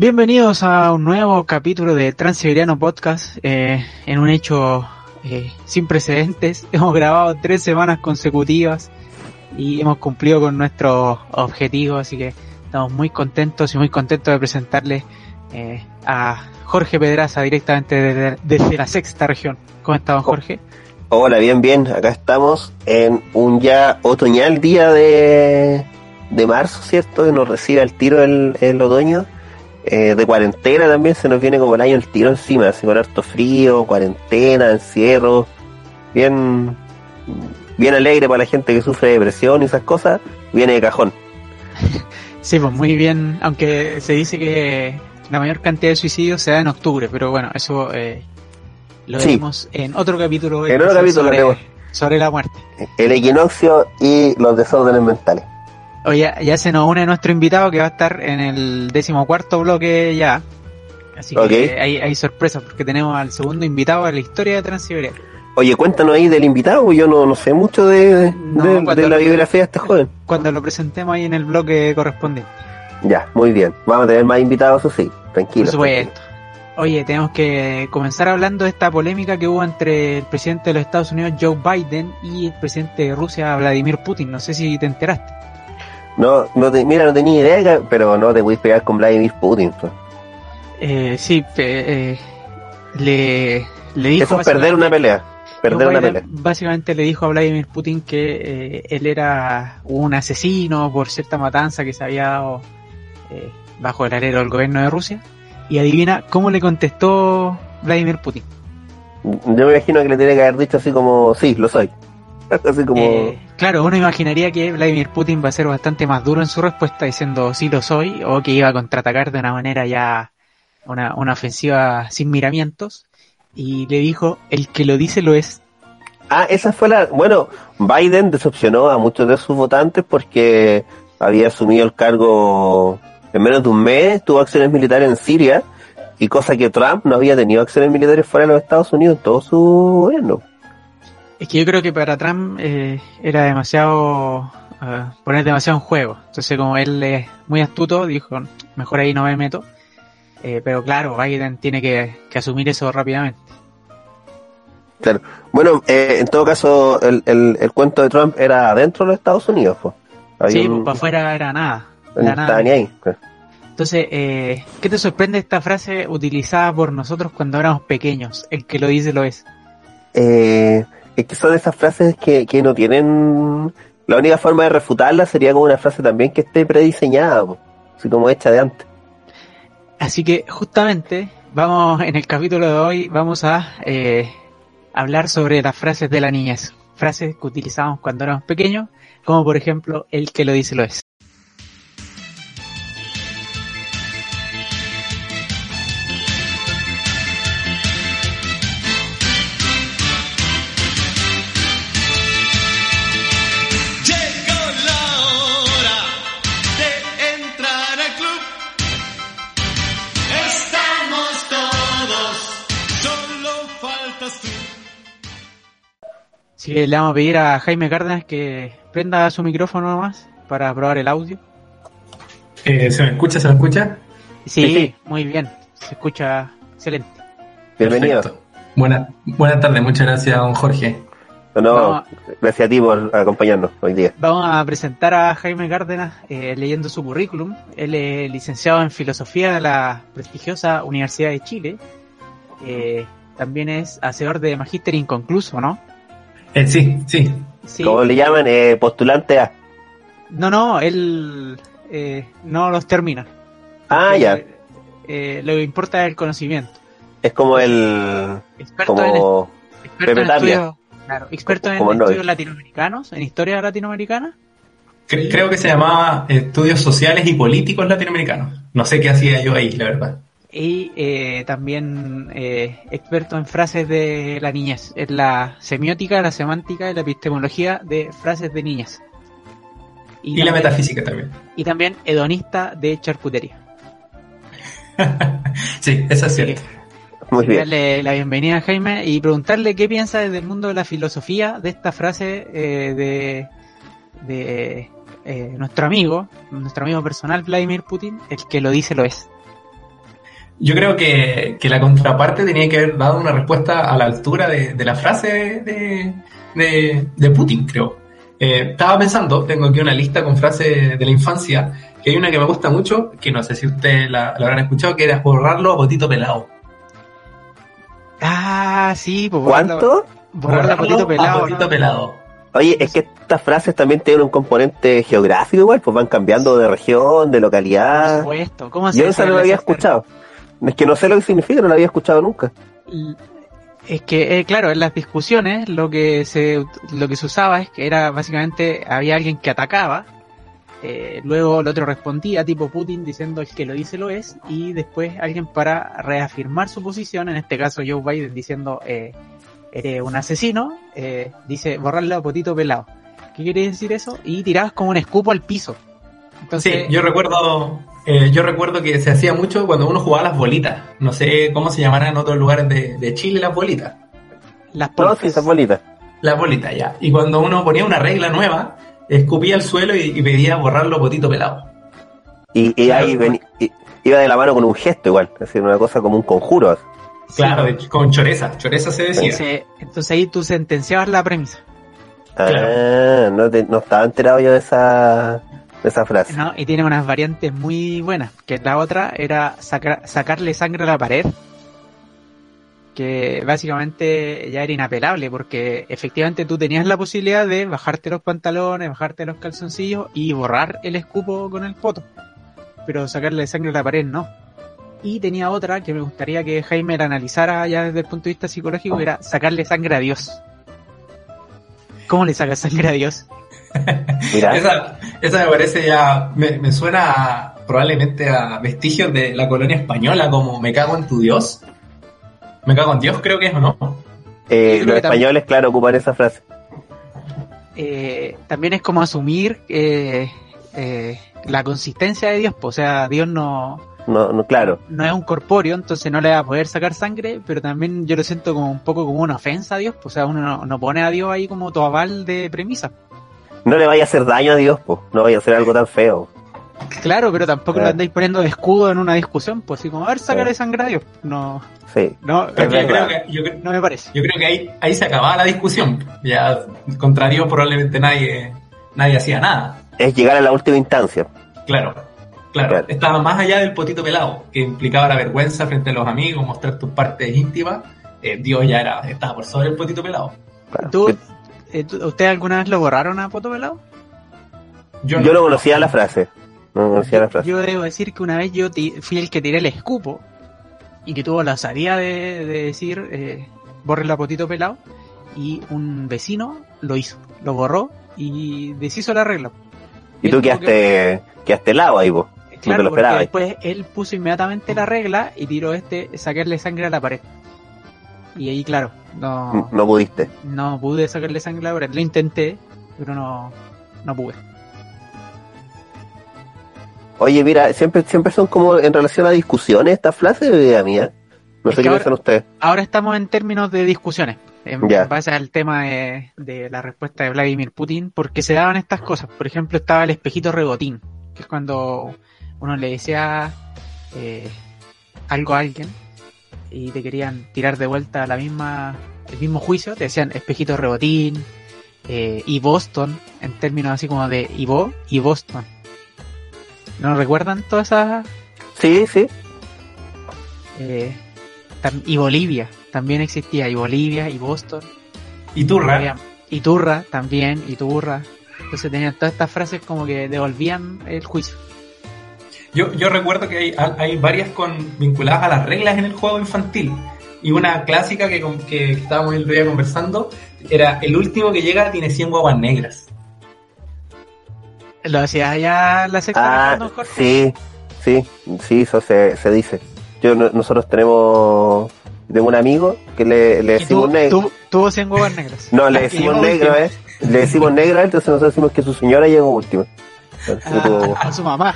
Bienvenidos a un nuevo capítulo de Transiberiano Podcast. Eh, en un hecho eh, sin precedentes, hemos grabado tres semanas consecutivas y hemos cumplido con nuestro objetivo, así que estamos muy contentos y muy contentos de presentarles eh, a Jorge Pedraza directamente desde, desde, la sexta región. ¿Cómo estamos, Jorge? Hola, bien, bien. Acá estamos en un ya otoñal día de, de marzo, ¿cierto? Que nos recibe el tiro el, el otoño. Eh, de cuarentena también se nos viene como el año el tiro encima, así con harto frío, cuarentena, encierro, bien, bien alegre para la gente que sufre depresión y esas cosas, viene de cajón. Sí, pues muy bien, aunque se dice que la mayor cantidad de suicidios se da en octubre, pero bueno, eso eh, lo Sí. vemos en otro capítulo, En otro capítulo sobre, sobre la muerte. El equinoccio y los desórdenes mentales. Oye, ya, se nos une nuestro invitado que va a estar en el decimocuarto bloque ya. Así que hay, hay sorpresas porque tenemos al segundo invitado de la historia de Transiberia. Oye, cuéntanos ahí del invitado, yo no, no sé mucho de, de, No, de- cuando de la lo- biografía de este joven. Cuando lo presentemos ahí en el bloque correspondiente. Ya, muy bien. Vamos a tener más invitados, eso sí, tranquilo. Por supuesto. Oye, tenemos que comenzar hablando de esta polémica que hubo entre el presidente de los Estados Unidos, Joe Biden, y el presidente de Rusia, Vladimir Putin. No sé si te enteraste. No, no te, mira, no tenía idea, pero no te puedes pegar con Vladimir Putin. pues. Eh, sí, eh, le, le dijo... Eso es perder una pelea. Perder una pelea. Básicamente le dijo a Vladimir Putin que eh, él era un asesino por cierta matanza que se había dado eh, bajo el alero del gobierno de Rusia. Y adivina cómo le contestó Vladimir Putin. Yo me imagino que le tiene que haber dicho así como, sí, lo soy. Así como, Eh, claro, uno imaginaría que Vladimir Putin va a ser bastante más duro en su respuesta diciendo sí lo soy o que iba a contraatacar de una manera ya una, una ofensiva sin miramientos. Y le dijo, el que lo dice lo es. Ah, esa fue la... Bueno, Biden decepcionó a muchos de sus votantes porque había asumido el cargo en menos de un mes, tuvo acciones militares en Siria, y cosa que Trump no había tenido acciones militares fuera de los Estados Unidos en todo su gobierno. Es que yo creo que para Trump eh, era demasiado eh, poner demasiado en juego. Entonces como él es muy astuto, dijo, mejor ahí no me meto. Eh, pero claro, Biden tiene que, que asumir eso rápidamente. Claro. Bueno, eh, en todo caso, el, el, el cuento de Trump era dentro de los Estados Unidos. Pues. Sí, un- pues para afuera era nada. no Era estaba nada. ni ahí. Entonces, eh, ¿qué te sorprende esta frase utilizada por nosotros cuando éramos pequeños? El que lo dice lo es. Eh, es que son esas frases que, que no tienen... La única forma de refutarla sería como una frase también que esté prediseñada, así como hecha de antes. Así que justamente vamos en el capítulo de hoy vamos a eh, hablar sobre las frases de la niñez, frases que utilizamos cuando éramos pequeños, como por ejemplo el que lo dice lo es. Así que le vamos a pedir a Jaime Cárdenas que prenda su micrófono nomás para probar el audio. Eh, ¿Se me escucha? ¿Se me escucha? Sí, Sí, sí. muy bien, se escucha excelente. Bienvenido. Perfecto. Buena, buenas tardes, muchas gracias, don Jorge. No, no, Vamos. gracias a ti por acompañarnos hoy día. Vamos a presentar a Jaime Cárdenas eh, leyendo su currículum. Él es licenciado en filosofía de la prestigiosa Universidad de Chile. Eh, también es hacedor de magíster inconcluso, ¿no? Eh, sí, sí. Sí. Como le llaman, eh, postulante A. No, no, él eh, no los termina. Ah, ya. eh, lo que importa es el conocimiento. Es como el... Experto Como... en, experto Pepe en Tapia. estudios, claro, experto en Como no. estudios latinoamericanos, en historia latinoamericana. Cre- creo que se llamaba Estudios Sociales y Políticos Latinoamericanos. no sé qué hacía yo ahí, la verdad. Y eh, también eh, experto en frases de la niñez, en la semiótica, la semántica y la epistemología de frases de niñez. Y, la también- metafísica también. Y también hedonista de charcutería. sí, eso es Así cierto. Muy bien. darle la bienvenida a Jaime y preguntarle qué piensa desde el mundo de la filosofía de esta frase eh, de, de eh, nuestro amigo, nuestro amigo personal Vladimir Putin, el que lo dice lo es. Yo creo que, que la contraparte tenía que haber dado una respuesta a la altura de, de la frase de, de, de Putin, creo. Eh, estaba pensando, tengo aquí una lista con frases de la infancia, que hay una que me gusta mucho, que no sé si ustedes la, la habrán escuchado, que era borrarlo a potito pelado. Ah, sí, pues borrarlo- ¿Cuánto? Borrarlo a potito a pelado. potito ¿no? pelado. Oye, es que estas frases también tienen un componente geográfico igual, pues van cambiando de región, de Por localidad. supuesto. ¿Cómo se Yo esa no la había escuchado. Es que no sé lo que significa, no la había escuchado nunca. Es que, eh, claro, en las discusiones lo que se lo que se usaba es que era básicamente había alguien que atacaba, eh, luego el otro respondía, tipo Putin, diciendo el que lo dice lo es, y después alguien para reafirmar su posición, en este caso Joe Biden diciendo eh, eres un asesino, eh, dice borrarlo a potito pelado. ¿Qué quiere decir eso? Y tirabas como un escupo al piso. Entonces, Sí, yo recuerdo, eh, yo recuerdo que se hacía mucho cuando uno jugaba las bolitas. No sé cómo se llamarán en otros lugares de, de Chile las bolitas. las No, polcas. sí, esas bolitas. Las bolitas, ya. Y cuando uno ponía una regla nueva, escupía al suelo y, y pedía borrarlo potito pelado. Y, y ahí veni- y- iba de la mano con un gesto igual, es decir, una cosa como un conjuro. Claro, con choreza. Choreza se decía. Entonces, entonces ahí tú sentenciabas la premisa. Ah, no, te- no estaba enterado yo de esa, esa frase. ¿no? Y tiene unas variantes muy buenas. Que la otra era sacar, sacarle sangre a la pared. Que básicamente ya era inapelable porque efectivamente tú tenías la posibilidad de bajarte los pantalones, bajarte los calzoncillos y borrar el escupo con el poto. Pero sacarle sangre a la pared no. Y tenía otra que me gustaría que Jaime la analizara ya desde el punto de vista psicológico, que era sacarle sangre a Dios. ¿Cómo le sacas sangre a Dios? Mira, Esa, esa me parece ya, me, me suena a- probablemente a vestigios de la colonia española, como me cago en tu Dios. Me cago en Dios, creo que es, ¿o no? eh, los españoles, claro, ocupan esa frase. eh, también es como asumir eh, eh, la consistencia de Dios, pues, o sea, Dios no, No, no, claro. no es un corpóreo, entonces no le va a poder sacar sangre, pero también yo lo siento como un poco como una ofensa a Dios, pues, o sea, uno no, no pone a Dios ahí como tu aval de premisa. No le vaya a hacer daño a Dios, pues. No vaya a hacer algo tan feo. Claro, pero tampoco lo andáis poniendo de escudo en una discusión, pues así como, a ver, sácale Claro. sangre a Dios. No, Sí. no, Pero yo, creo que, yo, creo- no me parece. yo creo que ahí, ahí se acababa la discusión. Ya, contra Dios probablemente nadie, nadie hacía nada. Es llegar a la última instancia. Claro, claro, Claro. Estaba más allá del potito pelado, que implicaba la vergüenza frente a los amigos, mostrar tus partes íntimas. Eh, Dios ya era, estaba por sobre el potito pelado. Claro. ¿Tú, eh, ¿Ustedes alguna vez lo borraron a Poto Pelado? Yo no conocía la frase. No conocía la frase. Yo debo decir que una vez yo ti- fui el que tiré el escupo y que tuvo la osadía de, de decir eh, borre a potito pelado y un vecino lo hizo, lo borró y deshizo la regla. Y Él tú quedaste, quedaste helado ahí, vos. que- te claro, lo porque esperabas. después él puso inmediatamente la regla y tiró este sacarle sangre a la pared. Y ahí claro, no, No pudiste. no pude sacarle sangre a la pared, lo intenté, pero no, no pude. Oye, mira, siempre, siempre son como en relación a discusiones estas frases de idea mía. No Es sé qué ahora- piensan ustedes. Ahora estamos en términos de discusiones, en base al tema de, de la respuesta de Vladimir Putin, porque se daban estas cosas. Por ejemplo, estaba el espejito rebotín, que es cuando uno le decía eh, algo a alguien y te querían tirar de vuelta la misma, el mismo juicio, te decían espejito rebotín eh, y Boston, en términos así como de Ivo y Boston. ¿No recuerdan todas esas Sí, sí. eh, y Bolivia. También existía y Bolivia y Boston. Y tú, Ra, Había- y Turra también y Turra. Entonces tenían todas estas frases como que devolvían el juicio Yo, yo recuerdo que hay, hay varias con, vinculadas a las reglas en el juego infantil. Y una clásica que, con- que estábamos el otro día conversando era el último que llega tiene 100 guaguas negras. lo hacía ya la sexta Ah, Jorge. sí. Sí, sí, eso se, se dice. Yo, no- nosotros tenemos, tengo un amigo que le, decimos negro. tu- Tuvo 100 huevos negros. No, le decimos negro, último. ¿eh? Le decimos negro a él, entonces nosotros decimos que su señora llegó última. Ah, a su mamá.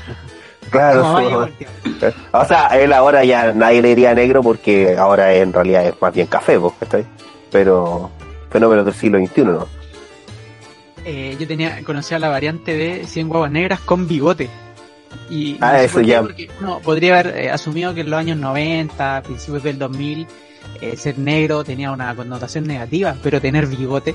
Claro, su. O sea, él ahora ya nadie le diría negro porque ahora en realidad es más bien café, ¿vos ¿cachai? Pero fenómenos del siglo XXI, ¿no? Eh, yo tenía, conocía la variante de 100 huevas negras con bigote. Y Ah, no sé eso por qué, ya. porque uno podría haber eh, asumido que en los años 90, principios del 2000, eh, ser negro tenía una connotación negativa, pero tener bigote.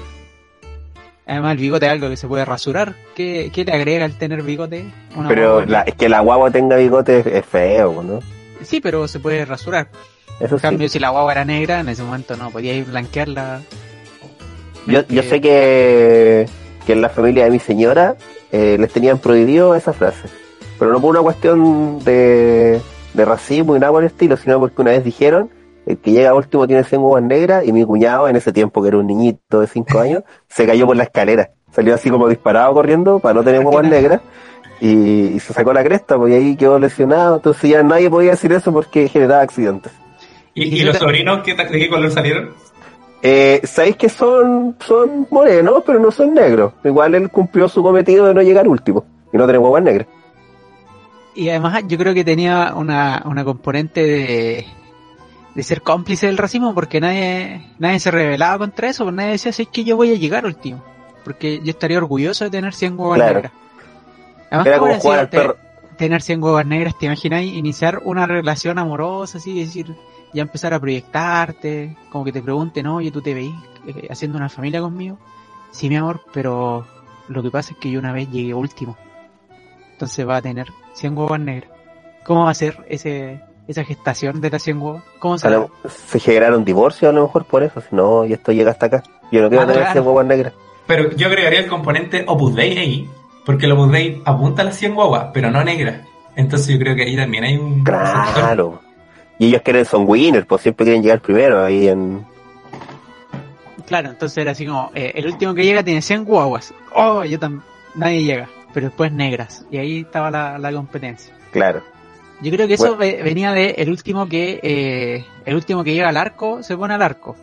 Además, el bigote es algo que se puede rasurar. ¿Qué, qué le agrega el tener bigote? Una Pero la, es que la guagua tenga bigote es, es feo, ¿no? Sí, pero se puede rasurar. Eso En sí. cambio, si la guagua era negra, en ese momento no, podía ir blanquearla. Yo, yo sé que, que en la familia de mi señora eh, les tenían prohibido esa frase. Pero no por una cuestión de, de racismo y nada por el estilo, sino porque una vez dijeron el que llega último tiene 100 huevas negras y mi cuñado en ese tiempo que era un niñito de 5 años se cayó por la escalera. Salió así como disparado corriendo para no tener huevas negras y, y se sacó la cresta y ahí quedó lesionado. Entonces ya nadie podía decir eso porque generaba accidentes. ¿Y, los sobrinos qué, de qué color salieron? Eh, Sabéis que son, son morenos, pero no son negros. Igual él cumplió su cometido de no llegar último y no tener huevas negras. Y además yo creo que tenía una, una componente de, de ser cómplice del racismo porque nadie, nadie se rebelaba contra eso, porque nadie decía, es que yo voy a llegar último, porque yo estaría orgulloso de tener 100 huevas Claro. negras. Además, Era ¿cómo como jugar al perro. tener 100 huevas negras, ¿te imagináis iniciar una relación amorosa así, decir, ya empezar a proyectarte, como que te pregunten, oye, ¿tú te veís eh, haciendo una familia conmigo? Sí, mi amor, pero lo que pasa es que yo una vez llegué último. Entonces va a tener 100 huevas negras. ¿Cómo va a ser ese, esa gestación de las 100 huevas? ¿Cómo se lo- se generaron divorcios a lo mejor por eso. Si no, y esto llega hasta acá. Yo no quiero Ah, tener claro. 100 huevas negras. Pero yo agregaría el componente Opus Dei ahí, porque el Opus Dei apunta a las 100 guaguas, pero no negras. Entonces yo creo que ahí también hay un... Claro. Y ellos quieren son winners, pues siempre quieren llegar primero ahí en... Claro, entonces era así como, eh, el último que llega tiene 100 guaguas. Oh, yo también, nadie llega. Pero después negras. Y ahí estaba la, la competencia. Claro. Yo creo que eso Bueno. ve- venía de el último que eh, el último que llega al arco se pone al arco,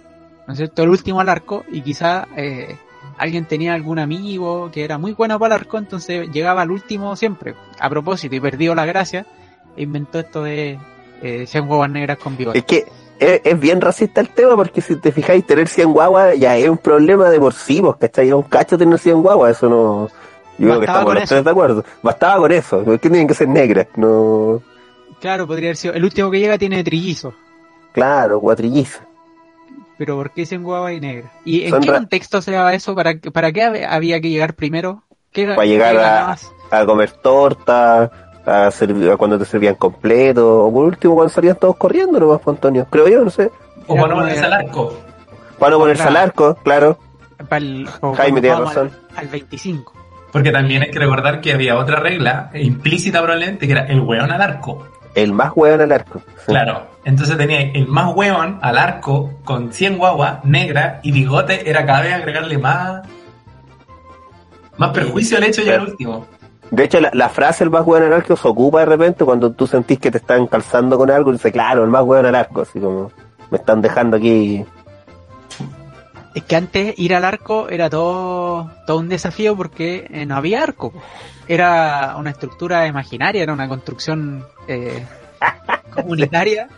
¿no es cierto? El último al arco y quizá eh, alguien tenía algún amigo que era muy bueno para el arco, entonces llegaba al último siempre, a propósito y perdió la gracia, e inventó esto de eh, 100 huevas negras con bigote. Es que es, es bien racista el tema porque si te fijáis, tener 100 guaguas ya es un problema de por sí, ¿cachai? Es un cacho tener 100 guaguas, eso no... Yo creo que estamos los tres de acuerdo. Bastaba con eso. ¿Por qué tienen que ser negras? No... Claro, podría haber sido, el último que llega tiene trillizo, Claro, cuatrilliza. pero ¿por qué 100 huevas y negras? ¿Y en Son qué ra- contexto se daba eso? ¿Para, qué- para qué hab- había que llegar primero? ¿Qué, Para llegar a- ganabas? a comer torta, a, servir, a cuando te servían completo, o por último cuando salían todos corriendo nomás, pues, Antonio. Creo yo, no sé. O Era para no como ponerse de- al arco. Para no ponerse Claro. al arco, claro. Para el- o Jaime cuando tiene jugábamos razón. Al, al 25. Porque también hay que recordar que había otra regla, implícita probablemente, que era el hueón al arco. El más hueón al arco. Claro. Entonces tenía el más hueón al arco con 100 guaguas negra y bigote era cada vez agregarle más más perjuicio al hecho llegar Claro. último. De hecho, la, la frase el más hueón al arco se ocupa de repente cuando tú sentís que te están calzando con algo y dices, claro, el más hueón al arco. Así como, me están dejando aquí. Es que antes ir al arco era todo, todo un desafío porque eh, no había arco. Era una estructura imaginaria, era una construcción eh, comunitaria,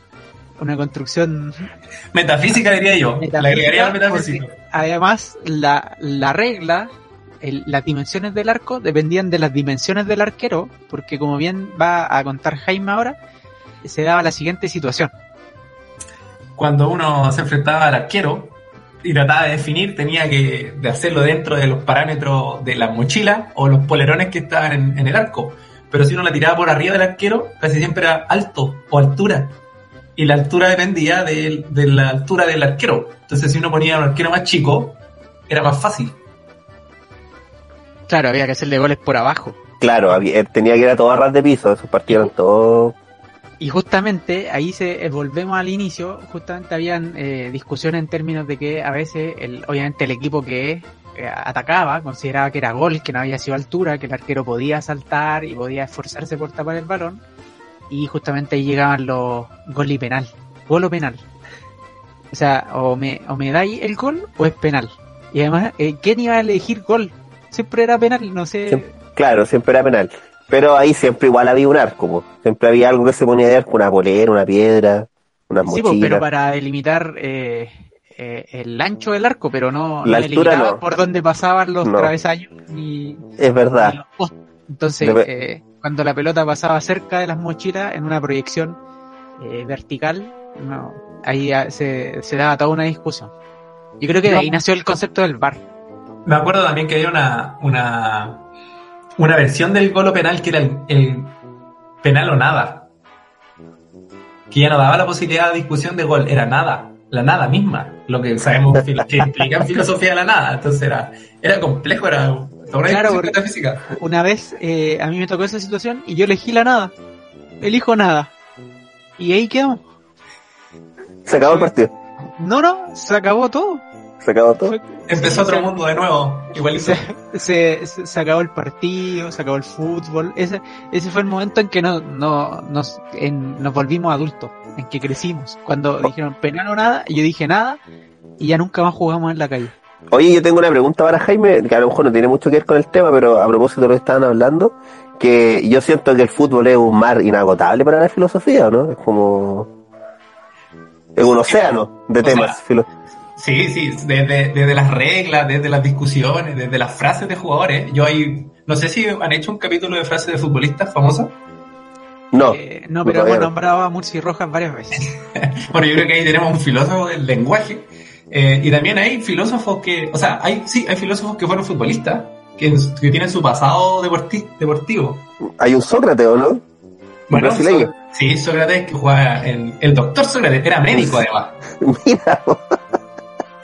una construcción Metafísica diría yo. Le agregaría al metafísica, metafísico. además la, la regla, el- las dimensiones del arco dependían de las dimensiones del arquero, porque como bien va a contar Jaime ahora, se daba la siguiente situación. Cuando uno se enfrentaba al arquero y trataba de definir, tenía que de hacerlo dentro de los parámetros de la mochila o los polerones que estaban en, en el arco. Pero si uno la tiraba por arriba del arquero, casi siempre era alto o altura. Y la altura dependía de, de la altura del arquero. Entonces, si uno ponía un arquero más chico, era más fácil. Claro, había que hacerle goles por abajo. Claro, había- tenía que ir a todo a ras de piso. Esos partidos eran todos. Y justamente ahí se eh, volvemos al inicio, justamente habían eh, discusiones en términos de que a veces, el, obviamente el equipo que eh, atacaba consideraba que era gol, que no había sido altura, que el arquero podía saltar y podía esforzarse por tapar el balón. y justamente ahí llegaban los gol y penal. Gol o penal. O sea, o me, o me dais el gol o es penal. Y además, eh, ¿quién iba a elegir gol? Siempre era penal, no sé. Claro, siempre era penal. Pero ahí siempre igual había un arco, po. siempre había algo que se ponía de arco, una polera, una piedra, una Sí, pues, mochila. pero para delimitar eh, eh, el ancho del arco, pero no, La no altura delimitaba no. por donde pasaban los No. travesaños ni, Es ni verdad. los postes. Entonces, eh, cuando la pelota pasaba cerca de las mochilas en una proyección eh, vertical, no, ahí ah, se, se daba toda una discusión. Yo creo que de ahí nació el concepto del bar. Me acuerdo también que había una, una, una versión del gol o penal que era el, el penal o nada. Que ya no daba la posibilidad de discusión de gol, era nada, la nada misma, lo que sabemos que implica en filosofía de la nada. Entonces era, era complejo, era una Claro, metafísica. Una vez eh, a mí me tocó esa situación y yo elegí la nada. Elijo nada. Y ahí quedamos. Se acabó el partido. No, no, se acabó todo. Se acabó todo. Empezó Sí, otro se- mundo de nuevo, igualito. se, se, se- acabó el partido, se acabó el fútbol. Ese, ese fue el momento en que no, no, nos, en- nos volvimos adultos, en que crecimos. Cuando dijeron penal o nada, yo dije nada, y ya nunca más jugamos en la calle. Oye, yo tengo una pregunta para Jaime, que a lo mejor no tiene mucho que ver con el tema, pero a propósito de lo que estaban hablando, que yo siento que el fútbol es un mar inagotable para la filosofía, ¿no? Es como... Es un océano de O temas. sea, Sí, sí, desde, desde las reglas, desde las discusiones, desde las frases de jugadores. Yo ahí, no sé si han hecho un capítulo de frases de futbolistas famosas. No, Eh, no, pero hemos no. nombrado a Murci Rojas varias veces. Bueno, yo creo que ahí tenemos un filósofo del lenguaje. Eh, y también hay filósofos que, o sea, hay, sí, hay filósofos que fueron futbolistas, que, que tienen su pasado deporti- deportivo. hay un Sócrates, ¿o no? Bueno, brasileño. So- sí, Sócrates que jugaba en, el doctor Sócrates, era médico además. Mira,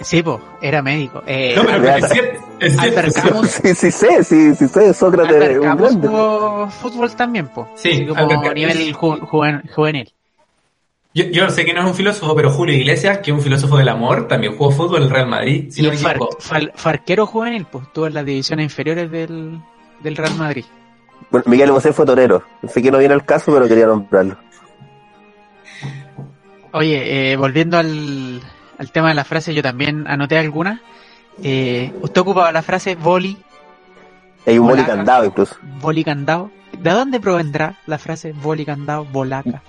Sí, pues, era médico. Eh, No, pero es cierto, es cierto. Albert es cierto. Camus. sí, sí sé, sí, sí sé, Sócrates es Albert un Camus grande. jugó fútbol también, pues. Sí, como Albert a nivel ju- juven- juvenil. Yo, yo sé que no es un filósofo, pero Julio Iglesias, que es un filósofo del amor, también jugó fútbol en el Real Madrid, si Y no me far- farquero juvenil, pues, estuvo en las divisiones inferiores del, del Real Madrid. Bueno, Miguel Bosé fue torero. Sé que no viene al caso, pero quería nombrarlo. Oye, eh, volviendo al, al tema de la frase, yo también anoté algunas. Eh, usted ocupaba la frase boli, Hay un boli candado incluso. boli candado. ¿De dónde provendrá la frase boli candado, bolaca?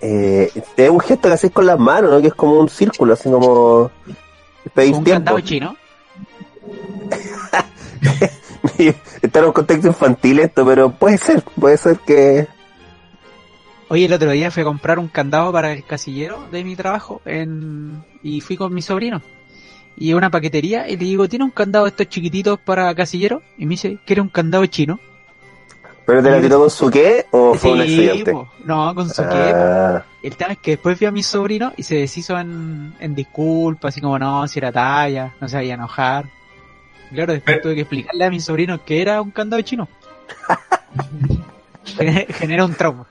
Eh, es un gesto que haces con las manos, ¿no? Que es como un círculo, así como... Pedir Un tiempo. candado chino. Está en un contexto infantil esto, pero puede ser, puede ser que... Oye, el otro día fui a comprar un candado para el casillero de mi trabajo en... y fui con mi sobrino. Y a una paquetería y le digo, ¿tiene un candado de estos chiquititos para casillero? Y me dice, ¿quiere un candado chino? ¿Pero te la tiró con su qué o fue un accidente? po. no, con su qué, po. Ah, El tema es que después vi a mi sobrino y se deshizo en, en disculpas, así como no, si era talla, no se vaya a enojar. Claro, después tuve que explicarle a mi sobrino que era un candado chino. Gener- Genera un trauma.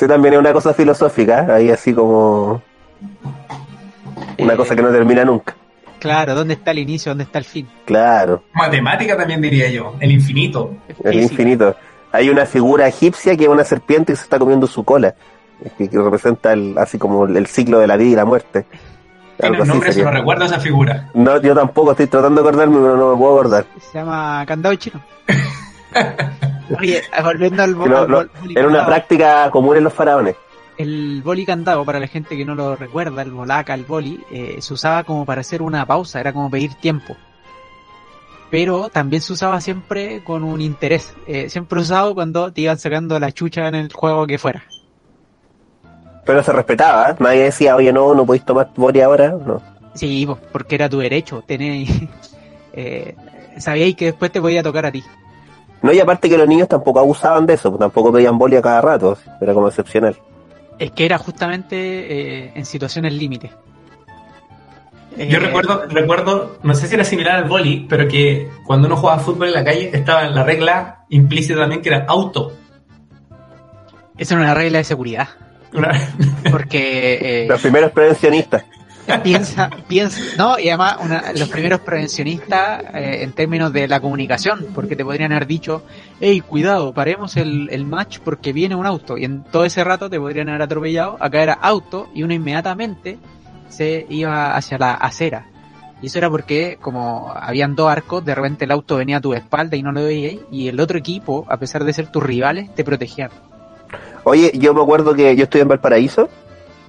Esto también es una cosa filosófica, ahí así como una Eh, cosa que no termina nunca. Claro, ¿dónde está el inicio? ¿Dónde está el fin? Claro, Matemática también diría yo, el infinito. el Física. infinito. Hay una figura egipcia que es una serpiente y se está comiendo su cola, que, que representa el, así como el ciclo de la vida y la muerte. Tiene así nombre, sería. no recuerdo esa figura. No, yo tampoco estoy tratando de acordarme, pero no me puedo acordar. Se llama candado chino. Oye, volviendo al, no- no, boli era una práctica común en los faraones. El boli candado, para la gente que no lo recuerda, el bolaca, el boli, eh, se usaba como para hacer una pausa, era como pedir tiempo. Pero también se usaba siempre con un interés, eh, siempre usado cuando te iban sacando la chucha en el juego que fuera. Pero se respetaba, ¿eh? nadie decía, oye, no, no podéis tomar boli ahora. No. Sí, po, porque era tu derecho, tenéis, eh, sabíais que después te podía tocar a ti. No, y aparte que los niños tampoco abusaban de eso, pues tampoco pedían boli a cada rato, era como excepcional. Es que era justamente eh, en situaciones límite. Yo Eh, recuerdo, recuerdo, no sé si era similar al boli, pero que cuando uno jugaba fútbol en la calle estaba en la regla implícita también que era auto. Esa era una regla de seguridad. Una- Porque eh, Los primeros prevencionistas. Piensa, piensa, no, y además una- los primeros prevencionistas eh, en términos de la comunicación, porque te podrían haber dicho, hey, cuidado, paremos el, el match porque viene un auto, y en todo ese rato te podrían haber atropellado, acá era auto, y uno inmediatamente se iba hacia la acera. Y eso era porque, como habían dos arcos, de repente el auto venía a tu espalda y no lo veías, y el otro equipo, a pesar de ser tus rivales, te protegían. Oye, yo me acuerdo que yo estoy en Valparaíso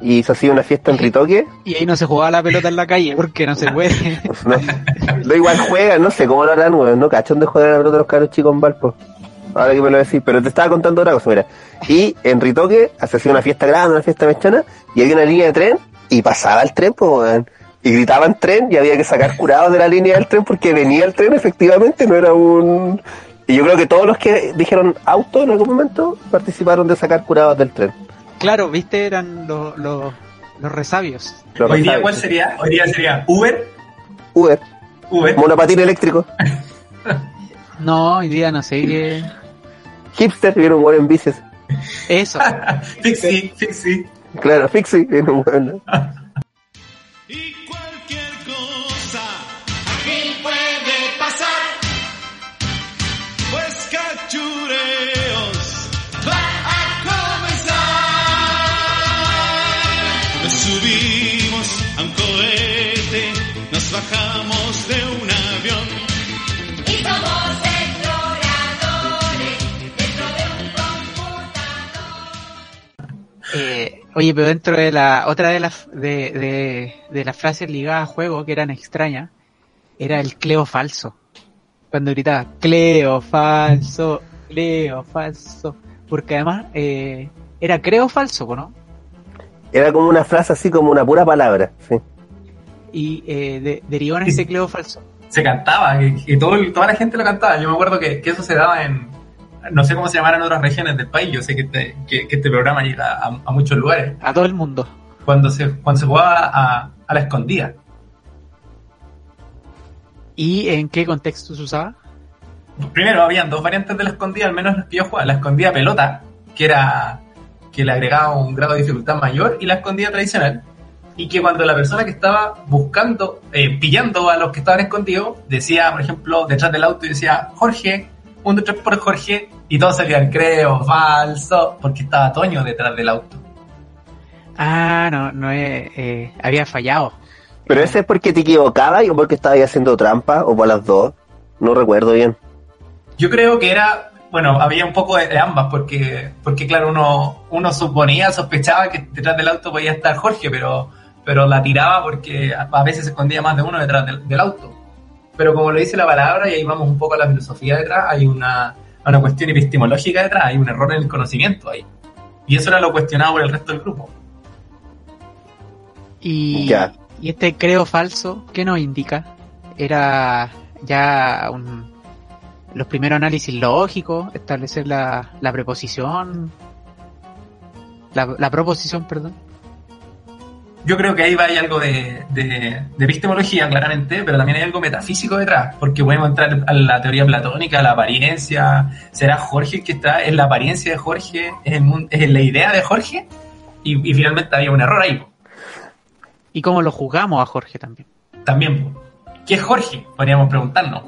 y se hacía una fiesta en Ritoque. Y ahí no se jugaba la pelota en la calle, porque no se puede. No, no igual juegan, no sé cómo lo harán, weón. No cachón de jugar a la pelota los caros chicos en Valpo. Ahora que me lo decís, pero te estaba contando otra cosa, mira. Y en Ritoque se hacía una fiesta grande, una fiesta mechana, y había una línea de tren, y pasaba el tren, pues, weón. Y gritaban tren, y había que sacar curados de la línea del tren porque venía el tren, efectivamente, no era un. Y yo creo que todos los que dijeron auto en algún momento participaron de sacar curados del tren. Claro, viste, eran los, los, los resabios. Hoy día. ¿cuál sería? Hoy día sería Uber. Uber, Uber. monopatín eléctrico, No, hoy día no sé qué. hipster, vieron un en bicis. Eso. Fixie, Fixie. Claro, Fixie, vieron un Eh, oye, pero dentro de la otra de las de, de, de las frases ligadas a juego que eran extrañas, era el Cleo falso. Cuando gritaba Cleo falso, Cleo falso. Porque además eh, era creo falso, ¿po, ¿no? Era como una frase así como una pura palabra, sí. Y eh, de- derivó en ese Cleo falso. Se cantaba, que, que todo, toda la gente lo cantaba. Yo me acuerdo que, que eso se daba en. No sé cómo se llamarán en otras regiones del país. Yo sé que este, que, que este programa llega a, a muchos lugares. A todo el mundo. Cuando se, cuando se jugaba a, a la escondida. ¿Y en qué contexto se usaba? Primero, habían dos variantes de la escondida, al menos las que yo jugaba. La escondida pelota, que era que le agregaba un grado de dificultad mayor, y la escondida tradicional. Y que cuando la persona que estaba buscando, eh, pillando a los que estaban escondidos, decía, por ejemplo, detrás del auto y decía, Jorge, un, dos, tres por Jorge, y todos salían, creo, falso, porque estaba Toño detrás del auto. Ah, no, no eh, eh, había fallado. Pero ese es porque te equivocabas o porque estabas haciendo trampa o por las dos. No recuerdo bien. Yo creo que era, bueno, había un poco de, de ambas, porque, porque claro, uno, uno suponía, sospechaba que detrás del auto podía estar Jorge, pero, pero la tiraba porque a, a veces se escondía más de uno detrás del, del auto. Pero como lo dice la palabra, y ahí vamos un poco a la filosofía detrás, hay una, una cuestión epistemológica detrás, hay un error en el conocimiento ahí. Y eso era lo cuestionado por el resto del grupo. Y, y este creo falso, ¿qué nos indica? Era ya un, los primeros análisis lógicos, establecer la, la preposición, la, la proposición, perdón. Yo creo que ahí va hay algo de, de, de epistemología, claramente, pero también hay algo metafísico detrás, porque podemos entrar a la teoría platónica, a la apariencia. ¿Será Jorge el que está? ¿Es la apariencia de Jorge? ¿Es, el es la idea de Jorge? Y, y finalmente había un error ahí. Y cómo lo juzgamos a Jorge también. También. ¿qué es Jorge? Podríamos preguntarnos.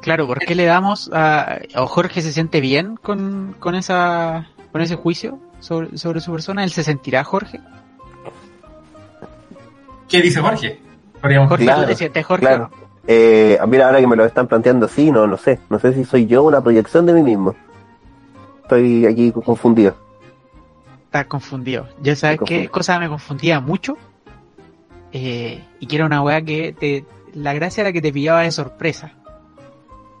Claro, ¿por qué le damos a... o Jorge se siente bien con, con esa con ese juicio sobre, sobre su persona? ¿Él se sentirá Jorge? ¿Qué dice Jorge? Jorge, Claro, ¿tú te sientes Jorge? Claro. Eh, mira, ahora que me lo están planteando así, no, no sé. No sé si soy yo una proyección de mí mismo. Estoy aquí confundido. Estás confundido. Yo sabes qué cosa me confundía mucho. Eh, y que era una weá que te, la gracia era que te pillaba de sorpresa.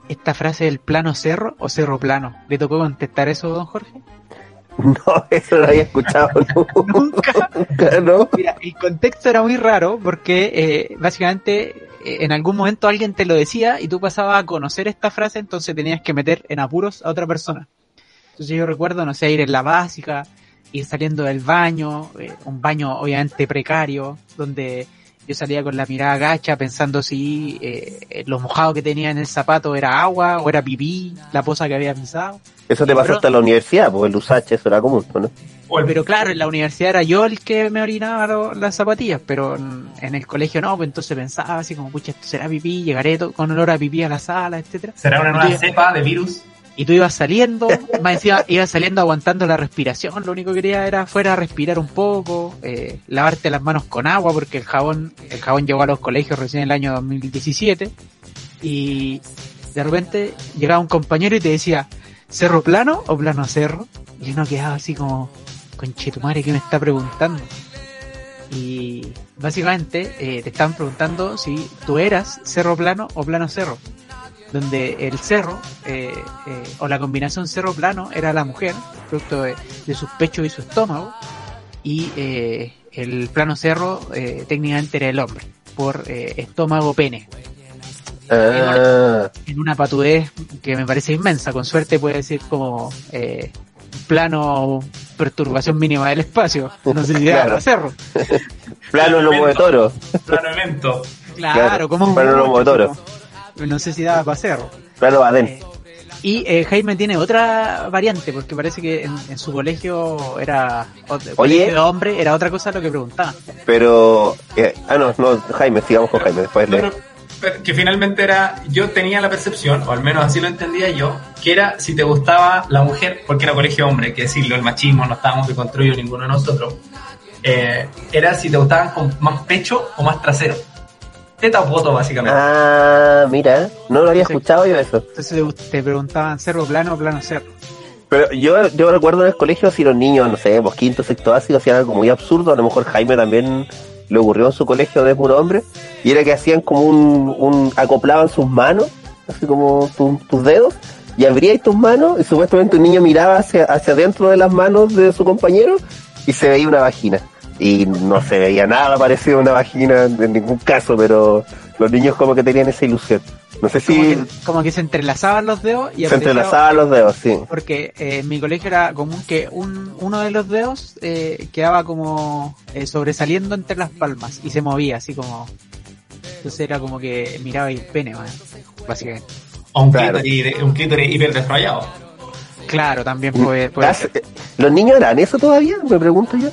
Esta frase del plano cerro o cerro plano. ¿Le tocó contestar eso, don Jorge? No, eso lo había escuchado Nunca. nunca, ¿no? Mira, el contexto era muy raro porque eh, básicamente eh, en algún momento alguien te lo decía y tú pasabas a conocer esta frase, entonces tenías que meter en apuros a otra persona. Entonces yo recuerdo, no sé, ir en la básica, ir saliendo del baño, eh, un baño obviamente precario, donde yo salía con la mirada gacha pensando si eh, lo mojado que tenía en el zapato era agua o era pipí, la posa que había pisado. Eso te pasó Pero- hasta en la universidad, porque el usache eso era común, ¿no? Pero claro, en la universidad era yo el que me orinaba lo- las zapatillas, pero en, en el colegio no, pues entonces pensaba así como, pucha, esto será pipí, llegaré con olor a pipí a la sala, etcétera será una nueva cepa de virus. Y tú ibas saliendo, más encima ibas saliendo aguantando la respiración, lo único que quería era fuera respirar un poco, eh, lavarte las manos con agua, porque el jabón, el jabón llegó a los colegios recién en el año 2017, y de repente llegaba un compañero y te decía, ¿cerro plano o plano cerro? Y uno quedaba así como, conchetumare, ¿qué me está preguntando? Y básicamente eh, te estaban preguntando si tú eras cerro plano o plano cerro donde el cerro eh, eh, o la combinación cerro plano era la mujer, producto de, de sus pechos y su estómago, y eh, el plano cerro eh, técnicamente era el hombre, por eh, estómago pene, Ah, en una patudez que me parece inmensa, con suerte puede decir como eh, plano perturbación mínima del espacio, no sé si era Claro. cerro. plano lomo de toro. Plano evento. Claro, Claro, como un plano lomo de toro. como- No sé si daba para cerro. Plano badén. Eh, Y eh, Jaime tiene otra variante, porque parece que en, en su colegio era colegio de hombre, era otra cosa lo que preguntaba. Pero, eh, ah, no, no, Jaime, sigamos con Jaime, después No, le... pero- pero que finalmente era, yo tenía la percepción, o al menos así lo entendía yo, que era si te gustaba la mujer, porque era colegio hombre, hay que decirlo, el machismo no estábamos de construido ninguno de nosotros, eh, era si te gustaban con más pecho o más trasero. Teta o poto, básicamente. Ah, mira, no lo había escuchado yo eso. Entonces te, te preguntaban cerro plano o plano cerro. Pero yo, yo recuerdo en el colegio si los niños, no sé, pues quinto, sexto básico hacían algo muy absurdo, a lo mejor Jaime también le ocurrió en su colegio de puro hombre, y era que hacían como un, un acoplaban sus manos, así como tu- tus dedos, y abríais tus manos, y supuestamente un niño miraba hacia, hacia adentro de las manos de su compañero, y se veía una vagina. Y no se veía nada parecido a una vagina en ningún caso, pero los niños como que tenían esa ilusión. No sé Como, si que, como que se entrelazaban los dedos y se entrelazaban los dedos, sí. Porque eh, en mi colegio era común que un, uno de los dedos eh, quedaba como eh, sobresaliendo entre las palmas y se movía así como... Entonces era como que miraba el pene, man, básicamente. o un claro. clítoris, un clítoris hiper desarrollado. Claro, también puede, puede ser. ¿Los niños harán eso todavía? Me pregunto yo.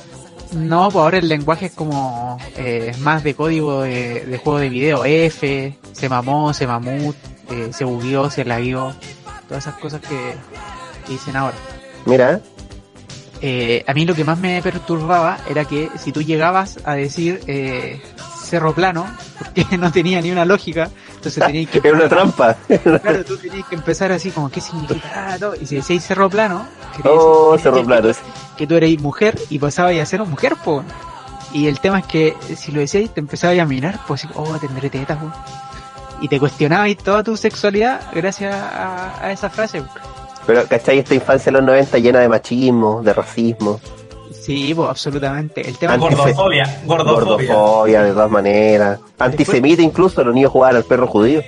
No, pues ahora el lenguaje es como eh, más de código de, de juego de video. F, se mamó, se mamut, eh, se bugueó, se lagueó. Todas esas cosas que, dicen ahora. Mira, Eh, a mí lo que más me perturbaba era que si tú llegabas a decir eh, cerro plano, porque no tenía ni una lógica, entonces tenías que... era una trampa. Claro, tú tenías que empezar así como, ¿qué significa todo? Y si decías cerro plano, Oh, decir- cerro plano. que tú eres mujer y pasabas a ser mujer, po. Y el tema es que si lo decías te empezabas a mirar, pues oh, tendré tetas. Y te cuestionabas toda tu sexualidad gracias a, a esa frase. Pero, ¿cachai? Esta infancia de los 90 llena de machismo, de racismo, Sí, pues absolutamente. El tema Gordofobia, gordofobia. gordofobia, de todas maneras. Antisemita incluso, los niños jugaban al perro judío.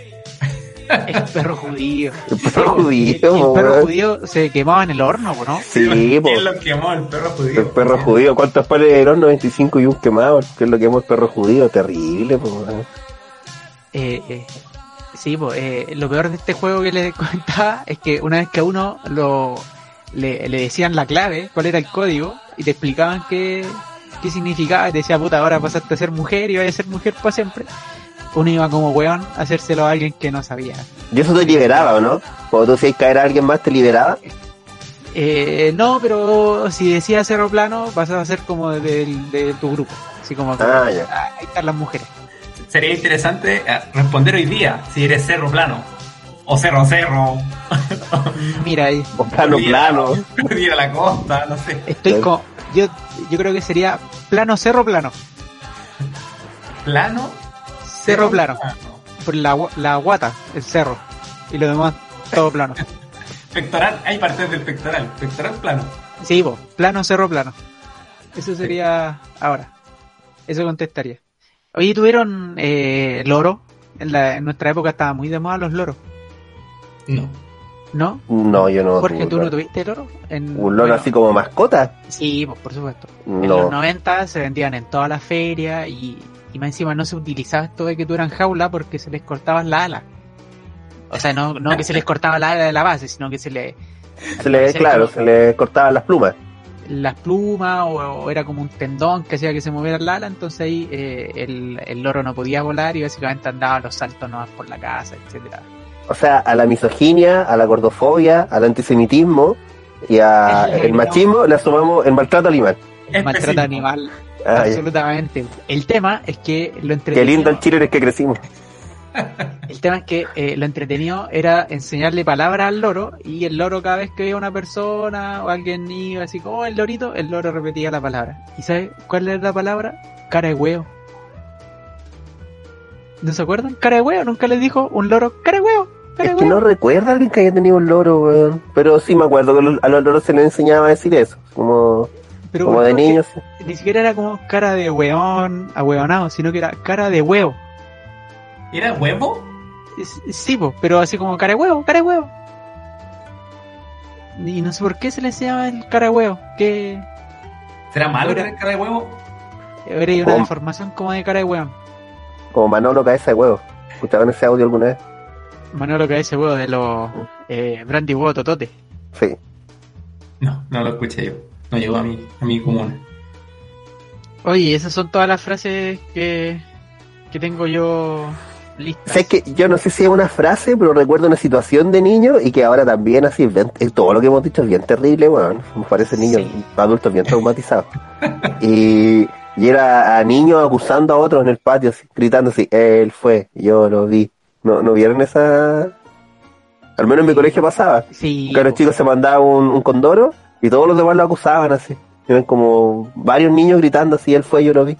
el perro judío. El perro El, judío, el perro weón. judío se quemaba en el horno, po, ¿no? Sí, po. ¿Quién lo quemó? El perro judío. El perro judío. ¿Cuántos panes eran? 95 y un quemado. Que es lo que hemos el perro judío. Terrible, po. Eh, eh, sí, pues, eh, lo peor de este juego que les comentaba es que una vez que a uno lo le, le decían la clave, cuál era el código, y te explicaban qué, qué significaba, y te decía, puta, ahora pasaste a ser mujer y vas a ser mujer para siempre, uno iba como weón a hacérselo a alguien que no sabía. Y eso te liberaba, ¿o no? Cuando tú hacías caer a alguien más, te liberaba. Eh, no, pero si decía cerro plano, pasaba a ser como de, de- de tu grupo, así como que, Ah, ya. ah, ahí están las mujeres. Sería interesante eh, responder hoy día si eres cerro plano. O cerro cerro. Mira, ahí, O plano, plano. La costa, no sé. estoy Sí. Yo, yo creo que sería plano cerro plano. Plano. Cerro plano. Por la, la guata, el cerro. Y lo demás, todo plano. Pectoral, hay partes del pectoral. Pectoral plano. Sí, vos, plano, cerro, plano. Eso sería ahora. Eso contestaría. Oye, ¿tuvieron eh, loro? En, la, en nuestra época estaba muy de moda los loros, No. ¿No? No, yo no. Jorge, ¿tú no tuviste loro? En, ¿Un loro bueno, así como mascota? Sí, pues, por supuesto. En los 90 se vendían en todas las ferias y y más encima no se utilizaba esto de que tú eran jaula porque se les cortaban la ala. O sea, no, no que se les cortaba la ala de la base, sino que se le Se le, claro, como- se le cortaban las plumas. las plumas o, o era como un tendón que hacía que se moviera la ala, entonces ahí eh, el, el loro no podía volar y básicamente andaba a los saltos nomás por la casa, etcétera. O sea, a la misoginia, a la gordofobia, al antisemitismo y a el machismo le sumamos el maltrato animal. Maltrato Específico. animal, Ah, ya. absolutamente. El tema es que lo Qué entretenido, lindo el chile el que crecimos. el tema es que eh, lo entretenido era enseñarle palabras al loro y el loro cada vez que veía una persona o alguien iba así como "Oh, el lorito, el loro repetía la palabra. ¿Y sabe cuál era la palabra? Cara de huevo. ¿No se acuerdan? Cara de huevo, nunca les dijo un loro, cara de huevo, cara Es que no huevo. recuerdo a alguien que haya tenido un loro, weón. Pero sí me acuerdo que a los loros se les enseñaba a decir eso. Como, Pero como de niños. Ni siquiera era como cara de hueón, ahueonado, sino que era cara de huevo. ¿Era huevo? Sí, po, pero así como cara de huevo, cara de huevo. Y no sé por qué se le llama el cara de huevo. Que ¿Será malo Era- tener cara de huevo? habría una deformación como de cara de hueón. Como Manolo Cabeza de Huevo. ¿Escucharon ese audio alguna vez? Manolo que ese huevo de los eh, Brandy Huevo Totote. Sí. No, no lo escuché yo. No llegó a mi, a mi comuna. Oye, esas son todas las frases que, que tengo yo listas. Sé que yo no sé si es una frase, pero recuerdo una situación de niño y que ahora también así, es bien- es todo lo que hemos dicho es bien terrible, weón. Me parece niños, Sí. adultos bien traumatizados. y, y era a niños acusando a otros en el patio, así, gritando así, él fue, yo lo vi. ¿No, no vieron esa? Al menos en mi colegio pasaba. Sí, Que los chicos se mandaba un, un condoro y todos los demás lo acusaban así. Eran como varios niños gritando así, él fue, yo lo vi.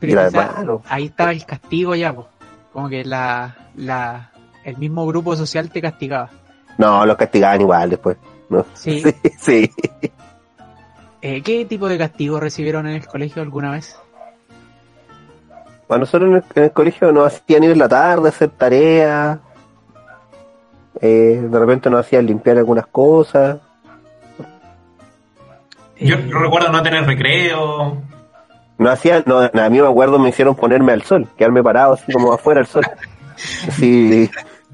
Pero y quizá ahí estaba el castigo ya, po. Como que la, la, el mismo grupo social te castigaba. No, los castigaban igual después. No. Sí. sí. Eh, ¿Qué tipo de castigo recibieron en el colegio alguna vez? A nosotros en el, en el colegio nos hacían ir en la tarde a hacer tareas. Eh, de repente nos hacían limpiar algunas cosas. Yo Eh, recuerdo no tener recreo. Nos hacían, no, a mí me acuerdo me hicieron ponerme al sol, quedarme parado así como afuera al sol. Así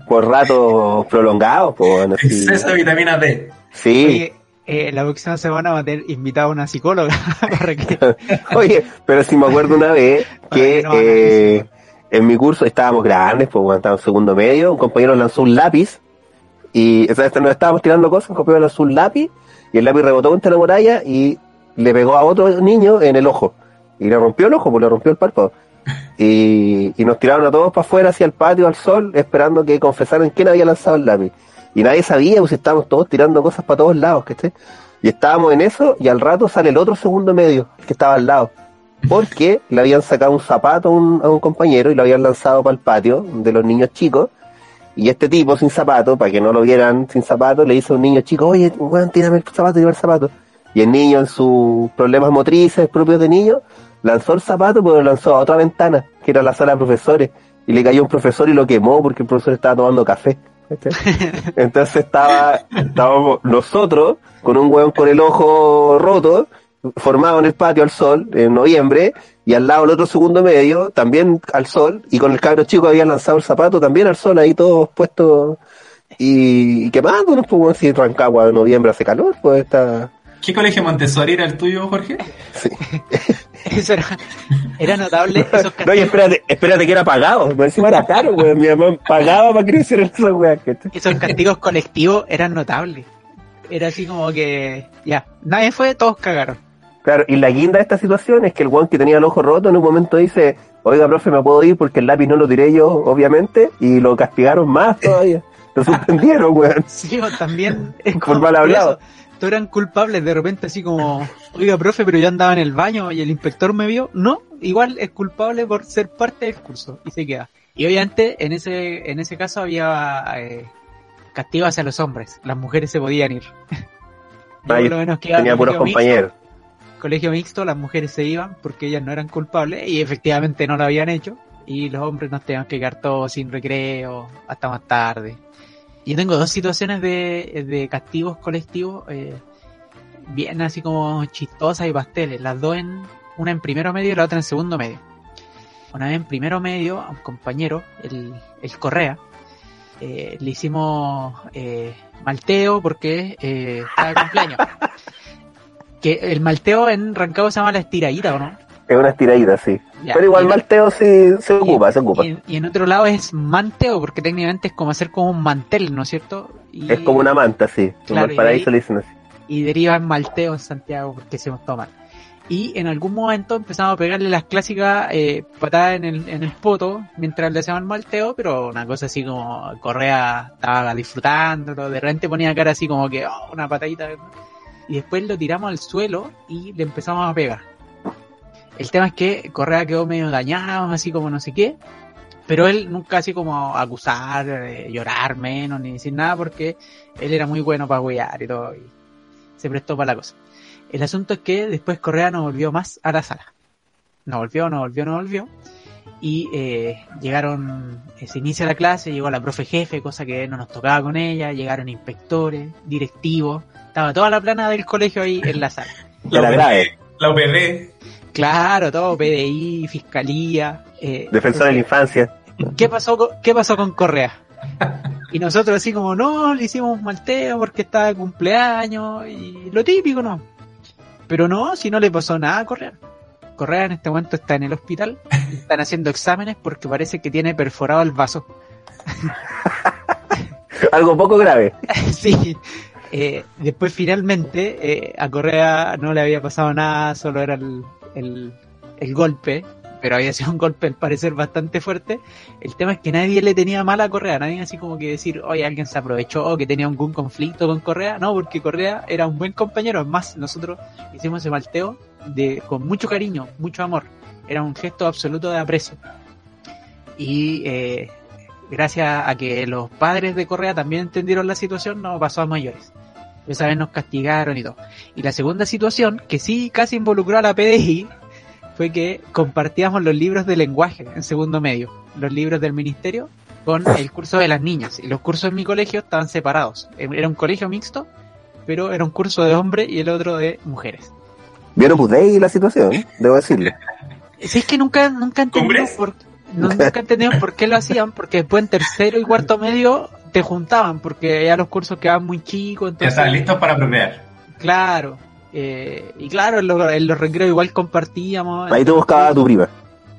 por ratos prolongados. Pues, bueno, así. Exceso de vitamina D. Sí. Oye, eh, la próxima semana va a tener invitado a una psicóloga para que Oye, pero sí me acuerdo una vez que no eh, en mi curso estábamos grandes, pues cuando estábamos en segundo medio, un compañero lanzó un lápiz y o sea, nos estábamos tirando cosas, un compañero lanzó un lápiz y el lápiz rebotó contra la muralla y le pegó a otro niño en el ojo. Y le rompió el ojo, pues le rompió el párpado. Y, y nos tiraron a todos para afuera hacia el patio al sol, esperando que confesaran quién había lanzado el lápiz. Y nadie sabía, pues estábamos todos tirando cosas para todos lados, ¿cachai? Y estábamos en eso, y al rato sale el otro segundo medio, el que estaba al lado. Porque le habían sacado un zapato a un, a un compañero y lo habían lanzado para el patio de los niños chicos. Y este tipo sin zapato, para que no lo vieran sin zapato, le dice a un niño chico, oye, weón, tírame el zapato, lleva el zapato. Y el niño en sus problemas motrices propios de niño, lanzó el zapato, pero lo lanzó a otra ventana, que era la sala de profesores. Y le cayó un profesor y lo quemó porque el profesor estaba tomando café. ¿Cachai? Entonces estaba, estábamos nosotros con un hueón con el ojo roto, formado en el patio al sol, en noviembre, y al lado el otro segundo medio, también al sol, y con el cabro chico habían lanzado el zapato también al sol, ahí todos puestos y, y quemándonos, pues si Rancagua de noviembre hace calor, pues está... ¿Qué colegio Montessori era el tuyo, Jorge? Sí. eso era, era notable. Esos No, y espérate, espérate que era pagado, me encima era caro, weón, mi mamá pagaba para no hicieran esas weas, esos castigos colectivos eran notables. Era así como que, ya, nadie fue, todos cagaron. Claro, y la guinda de esta situación es que el guan que tenía el ojo roto en un momento dice, oiga, profe, me puedo ir porque el lápiz no lo tiré yo, obviamente, y lo castigaron más todavía. Lo suspendieron, weón. Sí, o también es Por mal por hablado. Todos eran culpables de repente así como, oiga, profe, pero yo andaba en el baño y el inspector me vio. No, igual es culpable por ser parte del curso y se queda. Y obviamente en ese, en ese caso había eh, castigo hacia los hombres. Las mujeres se podían ir. Yo por lo menos que Tenía puros mixto, compañeros. colegio mixto, las mujeres se iban porque ellas no eran culpables y efectivamente no lo habían hecho. Y los hombres nos tenían que quedar todos sin recreo, hasta más tarde. Yo tengo dos situaciones de, de castigos colectivos, eh, bien así como chistosas y pasteles. Las dos en, una en primero medio y la otra en segundo medio. una vez en primero medio a un compañero, el, el Correa, eh, le hicimos eh, malteo porque eh, estaba de cumpleaños. que el malteo en Rancagua se llama la estiradita, ¿o no? Es una estiradita, sí. Ya, Pero igual Malteo sí se ocupa, se ocupa. y en- y en otro lado es manteo, porque técnicamente es como hacer como un mantel, ¿no es cierto? Y, Es como una manta, sí. Claro, y paraíso ahí- le dicen así. y deriva en malteo en Santiago porque se nos toman. Y en algún momento empezamos a pegarle las clásicas eh, patadas en el, en el poto mientras le hacíamos el malteo, pero una cosa así como Correa estaba disfrutándolo, de repente ponía cara así como que oh, una patadita. Y después lo tiramos al suelo y le empezamos a pegar. El tema es que Correa quedó medio dañado, así como no sé qué, pero él nunca así como acusar, eh, llorar menos, ni decir nada, porque él era muy bueno para huear y todo, y se prestó para la cosa. El asunto es que después Correa no volvió más a la sala. No volvió, no volvió, no volvió. Y eh, llegaron, eh, se inicia la clase, llegó la profe jefe, cosa que no nos tocaba con ella, llegaron inspectores, directivos, estaba toda la plana del colegio ahí en la sala. Era grave. La OPD. Claro, todo, PDI, fiscalía. Eh, Defensor de la infancia. ¿qué pasó, con, ¿qué pasó con Correa? Y nosotros así como, no, le hicimos un malteo porque estaba de cumpleaños y lo típico, ¿no? Pero no, si no le pasó nada a Correa. Correa en este momento está en el hospital, están haciendo exámenes porque parece que tiene perforado el vaso. Algo poco grave. sí. Eh, después finalmente eh, a Correa no le había pasado nada, solo era el, el, el golpe, pero había sido un golpe al parecer bastante fuerte. El tema es que nadie le tenía mal a Correa, nadie así como que decir, oye, alguien se aprovechó o que tenía algún conflicto con Correa, no, porque Correa era un buen compañero, es más, nosotros hicimos ese malteo de, con mucho cariño, mucho amor, era un gesto absoluto de aprecio. Y eh, gracias a que los padres de Correa también entendieron la situación, no pasó a mayores. Esa vez nos castigaron y todo. Y la segunda situación, que sí casi involucró a la PDI, fue que compartíamos los libros de lenguaje en segundo medio, los libros del ministerio, con el curso de las niñas. Y los cursos en mi colegio estaban separados. Era un colegio mixto, pero era un curso de hombres y el otro de mujeres. Vieron Budey la situación, debo decirlo. Si es que nunca, nunca ¿Hombres? por, no- nunca entendimos por qué lo hacían, porque después en tercero y cuarto medio te juntaban, porque ya los cursos quedaban muy chicos, Ya entonces, están listos para procrear. claro, eh, y claro, en los, en los recreos igual compartíamos. Ahí tú buscabas a tu prima.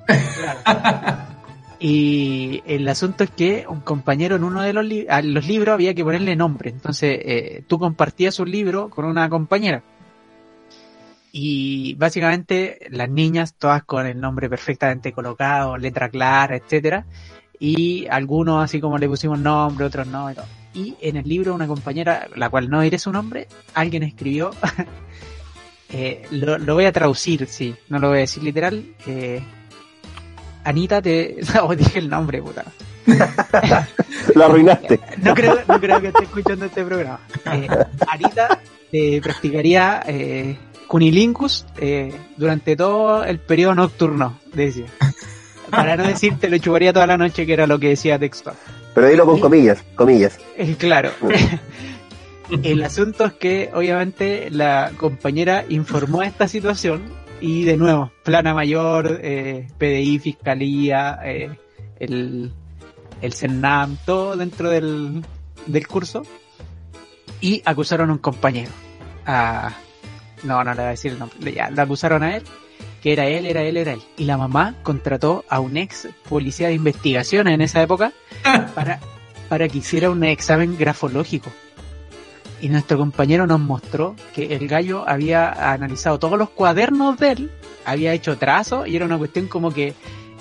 Claro. Y el asunto es que un compañero en uno de los, li- los libros había que ponerle nombre. Entonces, eh, tú compartías un libro con una compañera. Y básicamente las niñas, todas con el nombre perfectamente colocado, letra clara, etcétera. Y algunos así como le pusimos nombre, otros no. Y, en el libro una compañera, la cual no diré su nombre, alguien escribió, eh, lo, lo voy a traducir, sí, no lo voy a decir literal. Eh, Anita te... No, dije el nombre, puta. Lo arruinaste. No creo, no creo que esté escuchando este programa. Eh, Anita te practicaría eh, cunilingus eh, durante todo el periodo nocturno, decía. Para no decir te lo chuparía toda la noche, que era lo que decía textual. Pero dilo con comillas, comillas. Eh, claro. El asunto es que obviamente la compañera informó de esta situación y de nuevo, plana mayor, eh, PDI, fiscalía, eh, el, el CERNAM, todo dentro del, del curso y acusaron a un compañero. A, no, no le voy a decir el nombre, ya, lo acusaron a él, que era él, era él, era él. Y la mamá contrató a un ex policía de investigación en esa época para, para que hiciera un examen grafológico. Y nuestro compañero nos mostró que el gallo había analizado todos los cuadernos de él, había hecho trazos y era una cuestión como que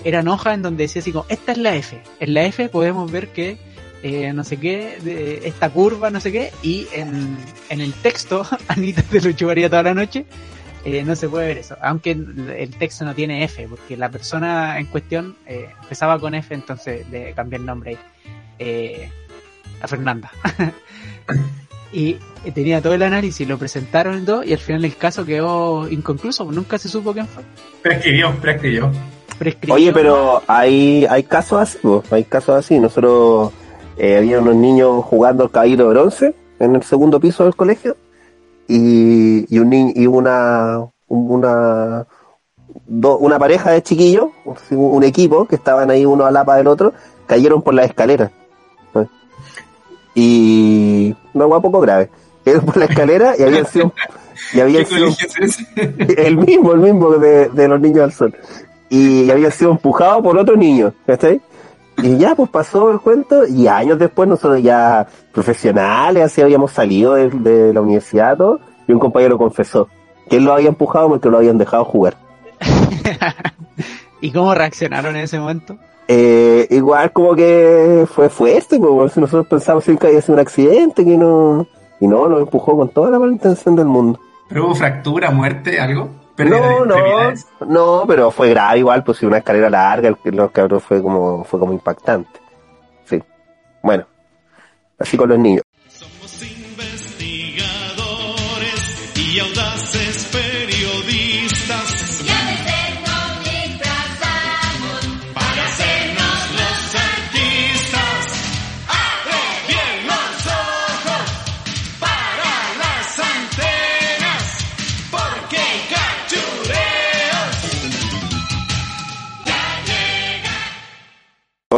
eran hojas en donde decía así como, esta es la F. En la F podemos ver que eh, no sé qué, de esta curva, no sé qué, y en, en el texto, Anita te lo chuparía toda la noche, eh, no se puede ver eso. Aunque el texto no tiene F, porque la persona en cuestión eh, empezaba con F, entonces le cambié el nombre ahí. Eh, a Fernanda. y tenía todo el análisis, lo presentaron y todo, y al final el caso quedó inconcluso, nunca se supo quién fue. Prescribió, prescribió. Prescribió, Oye, pero hay, hay casos así, hay casos así. Nosotros eh, había unos niños jugando al caballito de bronce en el segundo piso del colegio y, y un y una un- una do- una pareja de chiquillos, un equipo, que estaban ahí uno a la del otro, cayeron por la escalera. ¿eh? Y una hueá poco grave. Cayeron por la escalera y habían sido, y ¿Qué habían sido el mismo, el mismo de, de los niños del sol. Y había sido empujado por otro niño, ¿cachai? Y ya, pues pasó el cuento, y años después nosotros ya profesionales, así habíamos salido de, de la universidad, todo, y un compañero confesó que él lo había empujado porque lo habían dejado jugar. ¿Y cómo reaccionaron en ese momento? Eh, igual como que fue fuerte, como si nosotros pensamos que había sido un accidente, que no, y no, lo empujó con toda la mala intención del mundo. ¿Pero hubo fractura, muerte, algo? No, no, no, pero fue grave igual, pues si una escalera larga, el- los cabros fue como, fue como impactante. Sí. Bueno, así con los niños.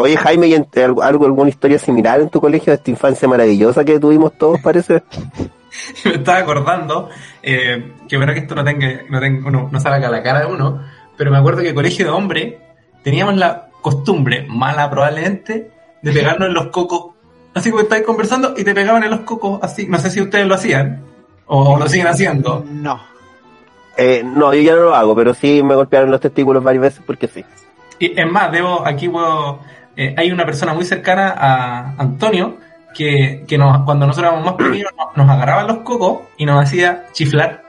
Oye, Jaime, ¿y en- algo, alguna historia similar en tu colegio de esta infancia maravillosa que tuvimos todos, parece? me estaba acordando, eh, que bueno que esto no tenga, no, tenga, uno, no salga a la cara de uno, pero me acuerdo que colegio de hombre teníamos la costumbre, mala probablemente, de pegarnos en los cocos. Así como estáis conversando y te pegaban en los cocos, así. No sé si ustedes lo hacían o lo siguen haciendo. No. Eh, no, yo ya no lo hago, pero sí me golpearon los testículos varias veces porque sí. Y es más, debo, aquí puedo, eh, hay una persona muy cercana a Antonio que, que nos, cuando nosotros éramos más pequeños nos, nos agarraba los cocos y nos hacía chiflar.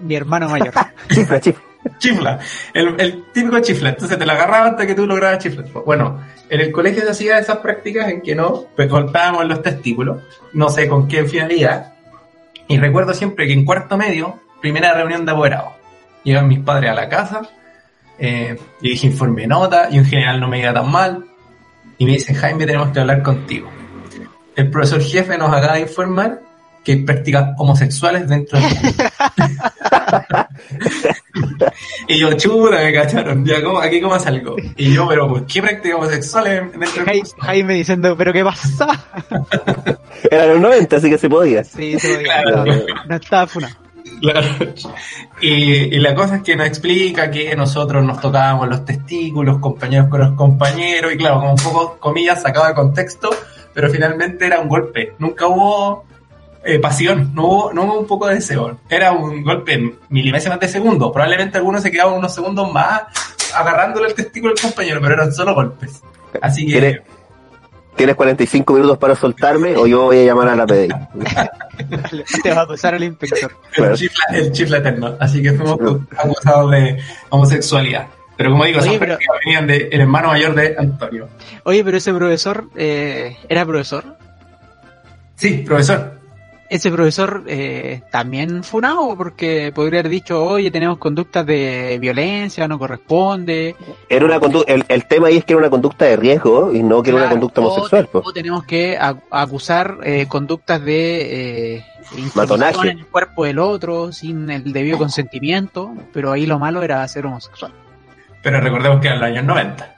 Mi hermano mayor. Chifla, chifla. Chifla, el, el típico chifla. Entonces te la agarraba hasta que tú lograbas chiflar. Bueno, en el colegio se hacía esas prácticas en que no, pues golpeábamos los testículos, no sé con qué finalidad. Y recuerdo siempre que en cuarto medio, primera reunión de apoderados, llegan mis padres a la casa, eh, y dije informe de nota, y un general no me iba tan mal, y me dice, Jaime, tenemos que hablar contigo. El profesor jefe nos acaba de informar que hay prácticas homosexuales dentro del Y yo, chuta, me cacharon. Ya, ¿cómo, aquí cómo salgo. Y yo, pero, pues, ¿qué prácticas homosexuales dentro del? Jaime diciendo, ¿pero qué pasa? Era los 90, así que se podía. Sí, se podía. Claro. No, no estaba funado. Claro. Y, la cosa es que nos explica que nosotros nos tocábamos los testículos, compañeros con los compañeros, y claro, como un poco, comillas, sacado de contexto, pero finalmente era un golpe. Nunca hubo eh, pasión, no hubo, no hubo un poco de deseo. Era un golpe milimésimas de segundo. Probablemente algunos se quedaban unos segundos más agarrándole el testículo al compañero, pero eran solo golpes. Así que... ¿Tienes, tienes 45 minutos para soltarme o yo voy a llamar a la PDI. Te va a pasar el inspector. El chifla, el chifla eterno. Así que fuimos acusados de homosexualidad. Pero como digo, esas Oye, pero- prácticas venían del hermano mayor de Antonio. Oye, pero ese profesor, eh, ¿era profesor? Sí, profesor. Ese profesor eh, también funado porque podría haber dicho, oye, tenemos conductas de violencia, no corresponde. Era una condu- el, el tema ahí es que era una conducta de riesgo y no que era una Claro, conducta o- homosexual. pues. O, tenemos que acusar eh, conductas de eh, Matonaje. en el cuerpo del otro sin el debido consentimiento, pero ahí lo malo era ser homosexual. Pero recordemos que eran los años 90.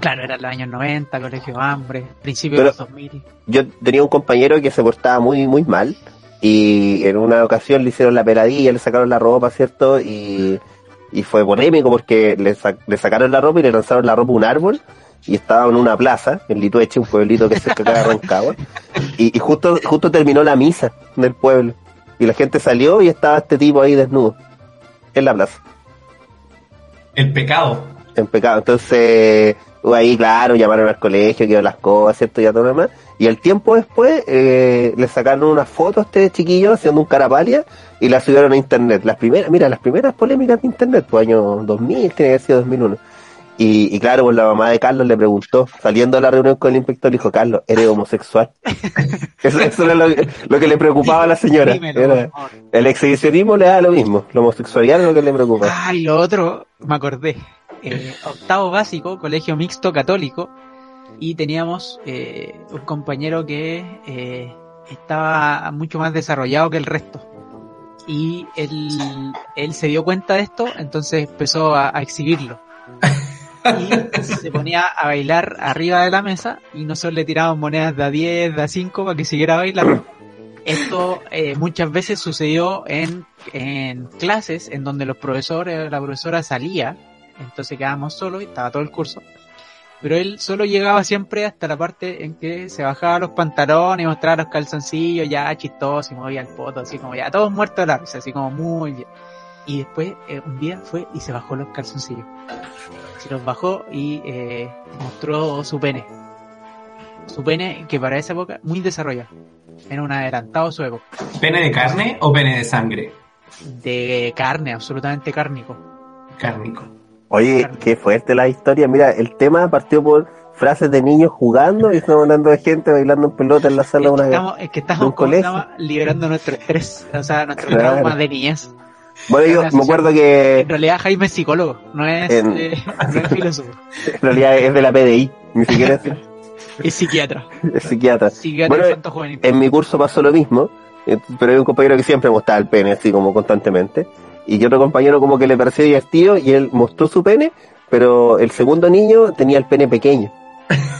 Claro, era los años 90, colegio hambre, principios de los 2000. Yo tenía un compañero que se portaba muy, muy mal y en una ocasión le hicieron la peladilla, le sacaron la ropa, ¿cierto? Y, y fue polémico porque le, sa- le sacaron la ropa y le lanzaron la ropa a un árbol y estaba en una plaza, en Litueche, un pueblito que se cerca de Rancagua, y, y justo, justo terminó la misa del pueblo y la gente salió y estaba este tipo ahí desnudo en la plaza. El pecado. en pecado. Entonces, ahí, claro, llamaron al colegio, quedó las cosas, ¿cierto? Y a todo lo demás. Y el tiempo después, eh, le sacaron unas fotos a este chiquillo haciendo un carapalia y la subieron a internet. Las primeras, mira, las primeras polémicas de internet, pues año 2000, tiene que haber sido 2001. Y, y claro, pues la mamá de Carlos le preguntó, saliendo de la reunión con el inspector, le dijo, Carlos, ¿eres homosexual? eso, eso era lo, lo que le preocupaba a la señora. Era- el exhibicionismo le da lo mismo, la homosexualidad es lo que le preocupa. Ah, y lo otro, me acordé. Eh, octavo básico, colegio mixto católico, y teníamos eh, un compañero que eh, estaba mucho más desarrollado que el resto. Y él, él se dio cuenta de esto, entonces empezó a, exhibirlo. y se ponía a bailar arriba de la mesa y nosotros le tirábamos monedas de a 10, de a 5 para que siguiera bailando. Esto eh, muchas veces sucedió en, en clases en donde los profesores, la profesora salía, entonces quedábamos solos y estaba todo el curso. Pero él solo llegaba siempre hasta la parte en que se bajaba los pantalones y mostraba los calzoncillos, ya chistoso y movía el poto, así como ya todos muertos de la risa, así como muy bien. Y después eh, un día fue y se bajó los calzoncillos. Se los bajó y eh, mostró su pene. Su pene que para esa época muy desarrollado. Era un adelantado a su época. ¿Pene de carne o pene de sangre? De carne, absolutamente cárnico. Cárnico. Oye, qué fuerte la historia. Mira, el tema partió por frases de niños jugando y estamos hablando de gente bailando en pelota en la sala de Es que una estamos, es que estamos un ¿cómo se colegio. liberando nuestro estrés, o sea, nuestro Claro. trauma de niñez. Bueno, yo me acuerdo que En realidad Jaime es psicólogo, no es, En- eh, no es filósofo, en realidad es de la PDI, ni siquiera es, es psiquiatra. es psiquiatra. Psiquiatra Bueno. En mi curso pasó lo mismo, eh, pero hay un compañero que siempre mostraba el pene, así como constantemente. Y que otro compañero como que le pareció divertido y él mostró su pene, pero el segundo niño tenía el pene pequeño.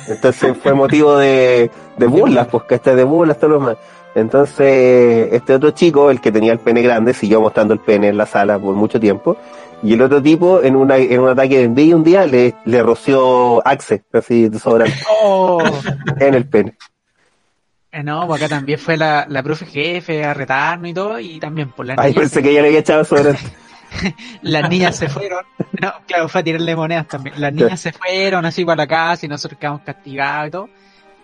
Entonces fue motivo de, de burlas, pues que de burlas, todo lo demás. Entonces, este otro chico, el que tenía el pene grande, siguió mostrando el pene en la sala por mucho tiempo. Y el otro tipo, en, una, en un ataque de envidia un día, le, le roció Axe, así de sobrante, Oh, en el pene. Eh, no, pues acá también fue la, la profe jefe a retarnos y todo, y también por las Ay, niñas, pensé que ella le había echado sobrante. las niñas se fueron, no, claro, fue a tirarle monedas también, las niñas se fueron así para la casa y nosotros quedamos castigados y todo,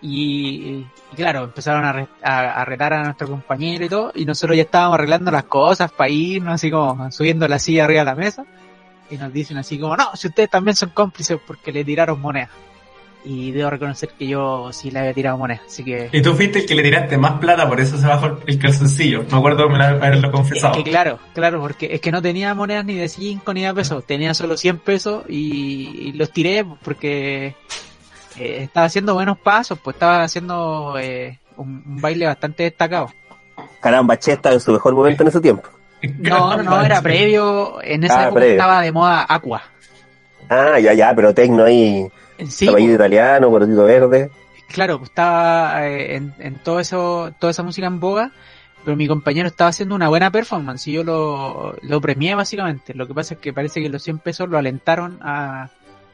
y, y claro, empezaron a, re- a, a retar a nuestro compañero y todo, y nosotros ya estábamos arreglando las cosas para irnos, así como subiendo la silla arriba de la mesa, y nos dicen así como, no, si ustedes también son cómplices porque le tiraron monedas. Y debo reconocer que yo sí le había tirado monedas, así que... Y tú fuiste el que le tiraste más plata, por eso se bajó el calzoncillo. Me acuerdo de haberlo Es confesado. que claro, claro, porque es que no tenía monedas ni de 5 ni de pesos, tenía solo 100 pesos y, y los tiré porque eh, estaba haciendo buenos pasos, pues estaba haciendo eh, un, un baile bastante destacado. Caramba, Che estaba en su mejor momento en ese tiempo. No, no, no, era previo, en esa Ah, época previo. estaba de moda Aqua. Ah, ya, ya, pero Tecno ahí, Sí, caballito italiano, corotito verde. claro, estaba eh, en, en todo eso, toda esa música en boga, pero mi compañero estaba haciendo una buena performance y yo lo, lo premié básicamente. Lo que pasa es que parece que los 100 pesos lo alentaron a,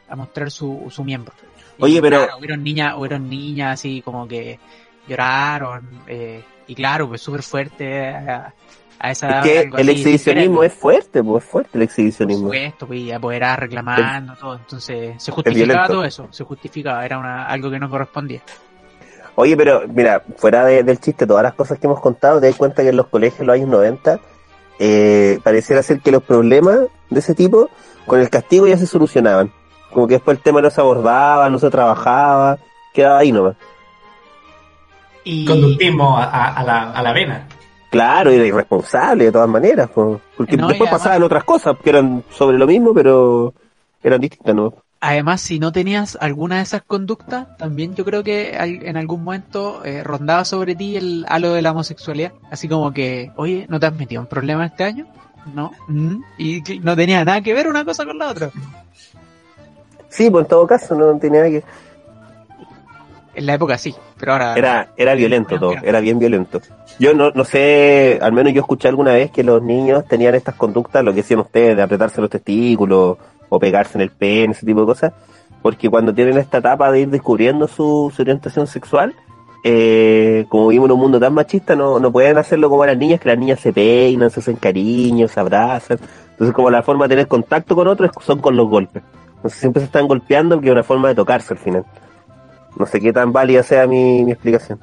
a mostrar su, su miembro. Y Oye, pero- Claro, hubieron niñas, hubieron niñas así como que lloraron, eh, y claro, pues súper fuerte a, a esa edad, Es que el exhibicionismo diferente. es fuerte, pues es fuerte el Por exhibicionismo. supuesto, pues, y apoderar reclamando, todo. Entonces, se justificaba todo eso, se justificaba, era una, algo que no correspondía. Oye, pero mira, fuera de- del chiste, todas las cosas que hemos contado, te das cuenta que en los colegios en los años 90 eh, pareciera ser que los problemas de ese tipo con el castigo ya se solucionaban. Como que después el tema no se abordaba, no se trabajaba, quedaba ahí nomás. Y, Conductismo a, a- a la, a la vena. Claro, era irresponsable de todas maneras, po. porque No, después además- pasaban otras cosas que eran sobre lo mismo, pero eran distintas, ¿no? Además, si no tenías alguna de esas conductas, también yo creo que en algún momento eh, rondaba sobre ti el halo de la homosexualidad. Así como que, oye, ¿no te has metido en problemas este año? No. Mm. Y no tenía nada que ver una cosa con la otra. Sí, pues en todo caso no tenía nada que... En la época sí, pero ahora... Era, era violento todo, era bien violento. Yo no, no sé, al menos yo escuché alguna vez que los niños tenían estas conductas, lo que decían ustedes, de apretarse los testículos o pegarse en el pene, ese tipo de cosas, porque cuando tienen esta etapa de ir descubriendo su, su orientación sexual, eh, como vivimos en un mundo tan machista, no, no pueden hacerlo como las niñas, que las niñas se peinan, se hacen cariños, se abrazan. Entonces como la forma de tener contacto con otros son con los golpes. Entonces siempre se están golpeando porque es una forma de tocarse al final. No sé qué tan válida sea mi, mi explicación.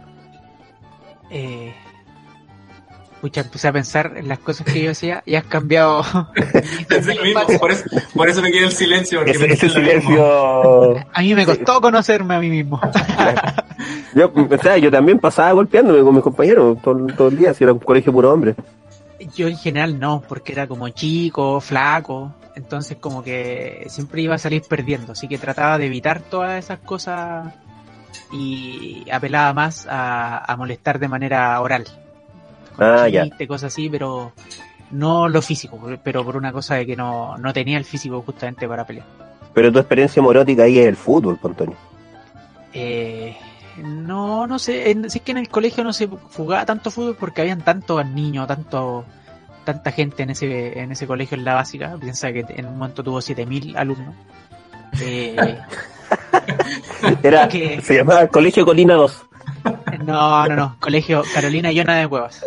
Eh, pucha, empecé a pensar en las cosas que yo hacía y has cambiado... Pensé lo mismo, por eso, por eso me quedé en silencio. Porque Ese, silencio. A mí me costó conocerme a mí mismo. Yo, o sea, yo también pasaba golpeándome con mis compañeros todo, todo el día, si era un colegio puro hombre. Yo en general no, porque era como chico, flaco, entonces como que siempre iba a salir perdiendo, así que trataba de evitar todas esas cosas y apelaba más a, a molestar de manera oral. Con Ah, ya. cosas así, pero no lo físico, pero por una cosa de que no, no tenía el físico justamente para pelear. Pero tu experiencia morótica ahí es el fútbol, pues, Antonio. Eh, no, no sé, en, si es que en el colegio no se jugaba tanto fútbol porque habían tantos niños, tanto, tanta gente en ese, en ese colegio en la básica. Piensa que en un momento tuvo 7000 alumnos. Eh, Era, Que- Se llamaba Colegio Colina 2. no, no, no, colegio Carolina Yona de Cuevas.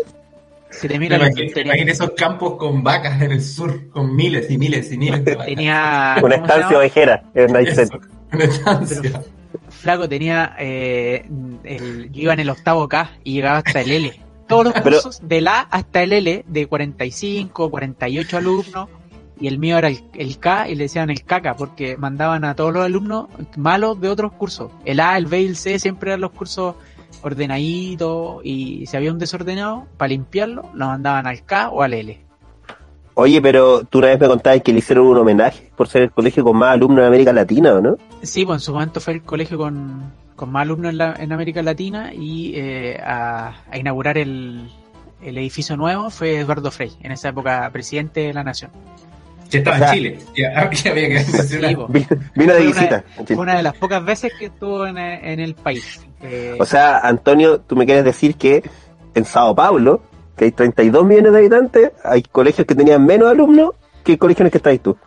7000 Me alumnos. imagino, me Tenía, imagino esos campos con vacas en el sur, con miles y miles y miles de vacas. tenía- Una ¿cómo se estancia ovejera en Night Eso, Center. una estancia. Flaco tenía, eh, el, yo iba en el octavo K y llegaba hasta el L. Todos los Pero- cursos del A hasta el L de 45, 48 alumnos y el mío era el, el K y le decían el caca porque mandaban a todos los alumnos malos de otros cursos. El A, el B y el C siempre eran los cursos ordenaditos y si había un desordenado, para limpiarlo, lo mandaban al K o al L. Oye, pero tú una vez me contabas que le hicieron un homenaje por ser el colegio con más alumnos en América Latina, ¿o no? Sí, pues en su momento fue el colegio con, con más alumnos en, la- en América Latina y eh, a, a inaugurar el, el edificio nuevo fue Eduardo Frei, en esa época presidente de la nación. Que estaba O sea- en Chile. Ya, ya había que. Sí. Vino, vino de Fue una- visita. Fue una de las pocas veces que estuvo en, en el país. Eh, O sea, Antonio, tú me quieres decir que en Sao Paulo, que hay 32 millones de habitantes, hay colegios que tenían menos alumnos que el colegio en el que estás tú.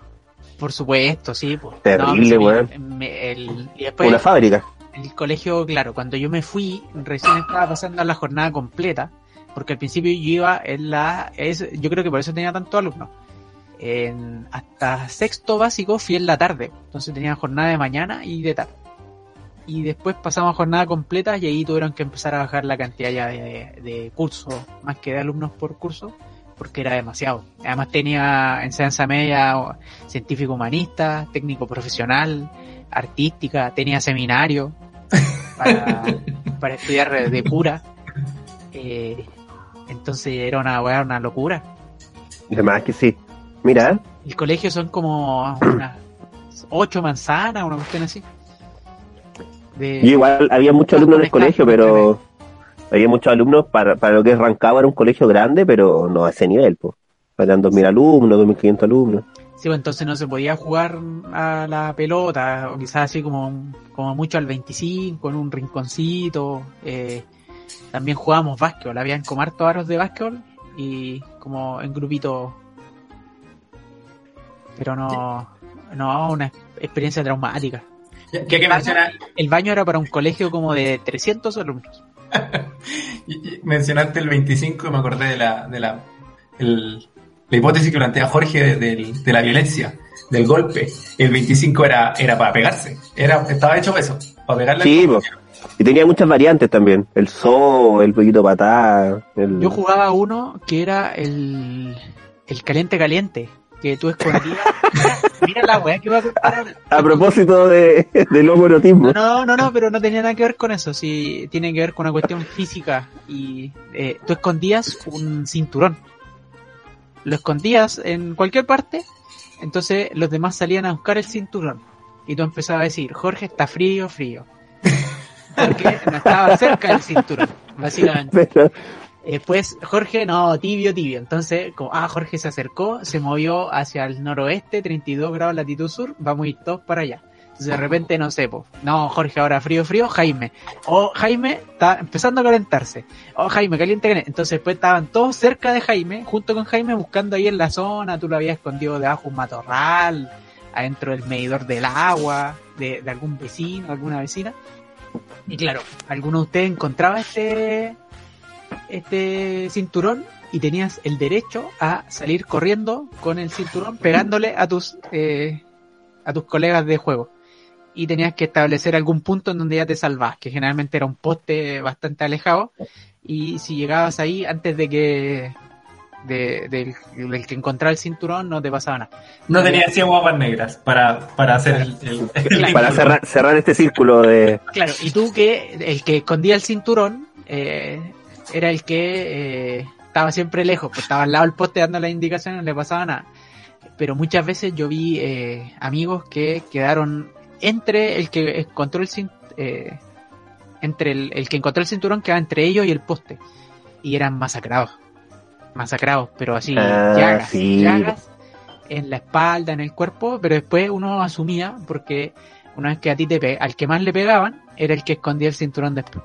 por supuesto, sí. Pues. Terrible, sí, weón. me- el- y después Una fábrica. el colegio, claro, cuando yo me fui, recién estaba pasando la jornada completa, porque al principio yo iba en la, es, yo creo que por eso tenía tantos alumnos. En, hasta sexto básico fui en la tarde, entonces tenía jornada de mañana y de tarde. Y después pasamos a jornada completa y ahí tuvieron que empezar a bajar la cantidad ya de, de cursos, más que de alumnos por curso, porque era demasiado. Además tenía enseñanza media, científico humanista, técnico profesional, artística, tenía seminario para, para estudiar de pura. Eh, entonces era una, weá, una locura. Además que sí. Mira, El colegio son como unas ocho manzanas, una cuestión así. De, yo igual había muchos alumnos en el colegio, pero había muchos alumnos para, para lo que es Rancagua era un colegio grande, pero no a ese nivel, pues. Eran 2.000 alumnos, 2.500 alumnos. Sí, pues entonces no se podía jugar a la pelota, o quizás así como, como mucho al 25, en un rinconcito. Eh, también jugábamos básquetbol, habían como hartos aros de básquetbol y como en grupitos. Pero no, no, una experiencia traumática. El baño era para un colegio como de 300 alumnos. mencionaste el 25 y me acordé de la, de la, el- la hipótesis que plantea Jorge de, del- de la violencia, del golpe. El 25 era, era para pegarse. Era, estaba hecho eso, para pegarle Sí. Y tenía muchas variantes también. El zoo, el poquito patá. El... Yo jugaba uno que era el, el caliente caliente, que tú escondías. Mira la weá que va a contar. A propósito de, del homorotismo. No, no, no, pero no tenía nada que ver con eso. Sí, tiene que ver con una cuestión física. Y eh, tú escondías un cinturón. Lo escondías en cualquier parte. Entonces los demás salían a buscar el cinturón. Y tú empezabas a decir, Jorge está frío, frío. Porque no estaba cerca del cinturón, básicamente. Pero, Después Jorge, no, tibio, tibio. Entonces, como, ah, Jorge se acercó, se movió hacia el noroeste, 32 grados latitud sur, vamos a ir todos para allá. Entonces de repente, no sé, po, no, Jorge ahora frío, frío, Jaime. O Jaime está empezando a calentarse. O Jaime, caliente, caliente. Entonces después estaban todos cerca de Jaime, junto con Jaime, buscando ahí en la zona, tú lo habías escondido debajo de un matorral, adentro del medidor del agua, de, de algún vecino, alguna vecina. Y claro, alguno de ustedes encontraba este, este cinturón y tenías el derecho a salir corriendo con el cinturón pegándole a tus eh, a tus colegas de juego. Y tenías que establecer algún punto en donde ya te salvas que generalmente era un poste bastante alejado. Y si llegabas ahí antes de que de, del, del que encontrara el cinturón no te pasaba nada. No tenía 100 guapas negras para, para hacer el, el- el Claro. para cerrar, cerrar este círculo de... Claro, y tú que el que escondía el cinturón eh, era el que eh, estaba siempre lejos, pues estaba al lado del poste dando las indicaciones, no le pasaba nada. Pero muchas veces yo vi eh, amigos que quedaron entre el que encontró el eh, entre el, el que encontró el cinturón quedaba entre ellos y el poste y eran masacrados, masacrados, pero así Ah, llagas, sí. llagas en la espalda, en el cuerpo, pero después uno asumía, porque una vez que a ti te al que más le pegaban, era el que escondía el cinturón después.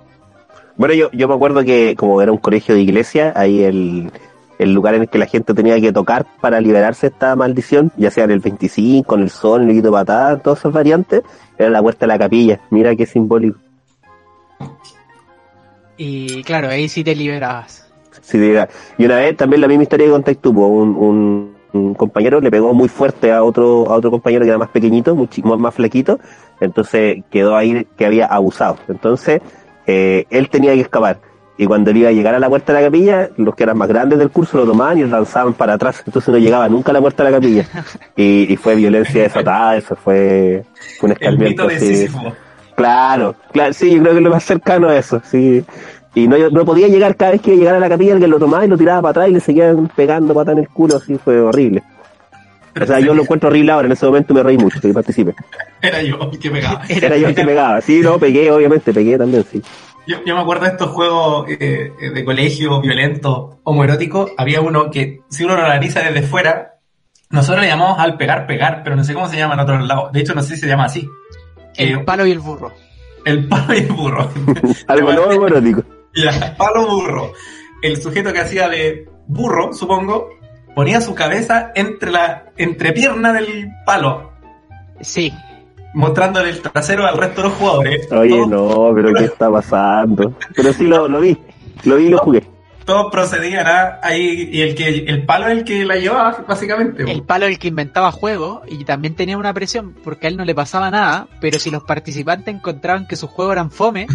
Bueno, yo, yo me acuerdo que como era un colegio de iglesia, ahí el, el lugar en el que la gente tenía que tocar para liberarse de esta maldición, ya sea en el 25, en el sol, en el Quito Patada, todas esas variantes, era la puerta de la capilla. Mira qué simbólico. Y claro, ahí sí te liberabas. Sí, diga. Y una vez también la misma historia que contaste tú, un, un, un compañero le pegó muy fuerte a otro, a otro compañero que era más pequeñito, muchi- más, más flaquito, entonces quedó ahí que había abusado. Entonces, eh, él tenía que escapar. Y cuando él iba a llegar a la puerta de la capilla, los que eran más grandes del curso lo tomaban y lanzaban para atrás. Entonces no llegaba nunca a la puerta de la capilla. Y, y fue violencia desatada, eso fue, fue un El escarmiento. mito de. Claro, claro, sí, yo creo que es lo más cercano a eso, sí. Y no, no podía llegar cada vez que iba a llegar a la capilla, alguien lo tomaba y lo tiraba para atrás y le seguían pegando patas en el culo, así fue horrible. O sea, yo lo encuentro horrible ahora, en ese momento me reí mucho, que participé. Era yo el que pegaba. Era yo el que pegaba, sí, no, pegué, obviamente, pegué también, sí. Yo, yo me acuerdo de estos juegos eh, de colegio violentos, homoeróticos. Había uno que, si uno lo analiza desde fuera, nosotros le llamamos al pegar, pegar, pero no sé cómo se llama en otros lados. De hecho, no sé si se llama así. El palo y el burro. el palo y el burro. Algo no erótico. Ya, palo burro. El sujeto que hacía de burro, supongo, ponía su cabeza entre la entrepierna del palo, Sí, mostrándole el trasero al resto de los jugadores. Oye, no, pero ¿qué está pasando? Pero sí lo, lo vi, lo vi y lo jugué. Todos procedían a ahí, y el que el palo es el que la llevaba, básicamente. el palo el que inventaba juegos y también tenía una presión porque a él no le pasaba nada, pero si los participantes encontraban que sus juegos eran fome,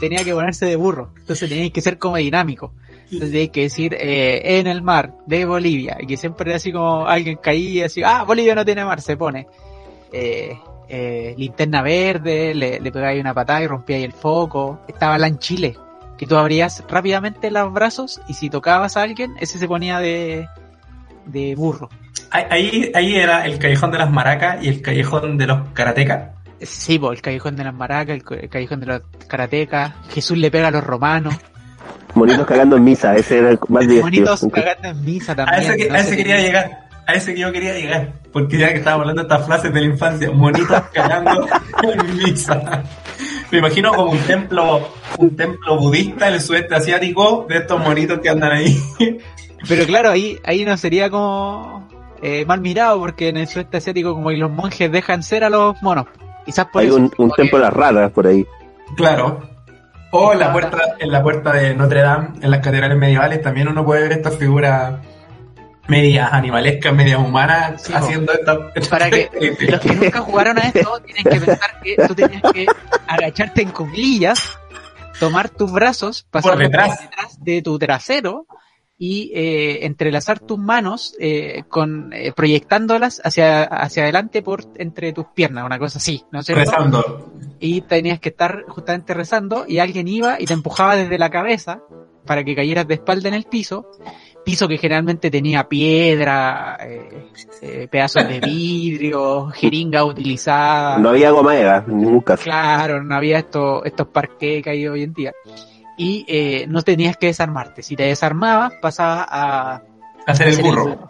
tenía que ponerse de burro. Entonces tenía que ser como dinámico. Entonces tenía que decir eh, en el mar de Bolivia y que siempre era así como alguien caía así, ah, Bolivia no tiene mar, se pone. Eh, eh, linterna verde, le, le ahí una patada y rompía ahí el foco. Estaba la en Chile, que tú abrías rápidamente los brazos y si tocabas a alguien, ese se ponía de, de burro. Ahí- Ahí, era el callejón de las maracas y el callejón de los karatecas. Sí, po, el callejón de las maracas, el callejón de los karatecas, Jesús le pega a los romanos, Monitos cagando en misa, ese era el más divertido. bonitos cagando en misa A también. ese, que- no a ese quería llegar. A ese que yo quería llegar. Porque ya que estábamos hablando de estas frases de la infancia, monitos cagando en misa. Me imagino como un templo, un templo budista en el sudeste asiático de estos monitos que andan ahí. Pero claro, ahí, ahí no sería como eh, mal mirado porque en el sudeste asiático como que los monjes dejan ser a los monos. Quizás por Hay eso. un, templo de las raras por ahí. Claro. O en la puerta, en la puerta de Notre Dame, en las catedrales medievales, también uno puede ver estas figuras medias animalescas, medias humanas, Sí, haciendo estas... Para que los que nunca jugaron a esto tienen que pensar que tú tenías que agacharte en cuclillas, tomar tus brazos, pasar detrás. de tu trasero y eh, entrelazar tus manos eh, con eh, proyectándolas hacia hacia adelante por entre tus piernas, una cosa así, ¿no es cierto? rezando. Y tenías que estar justamente rezando y alguien iba y te empujaba desde la cabeza para que cayeras de espalda en el piso, piso que generalmente tenía piedra, eh, eh, pedazos de vidrio, jeringa utilizada. No había goma eva, ningún caso. Claro, no había estos, estos parques que hay hoy en día. Y eh, no tenías que desarmarte. Si te desarmabas, pasabas a Hacer el burro.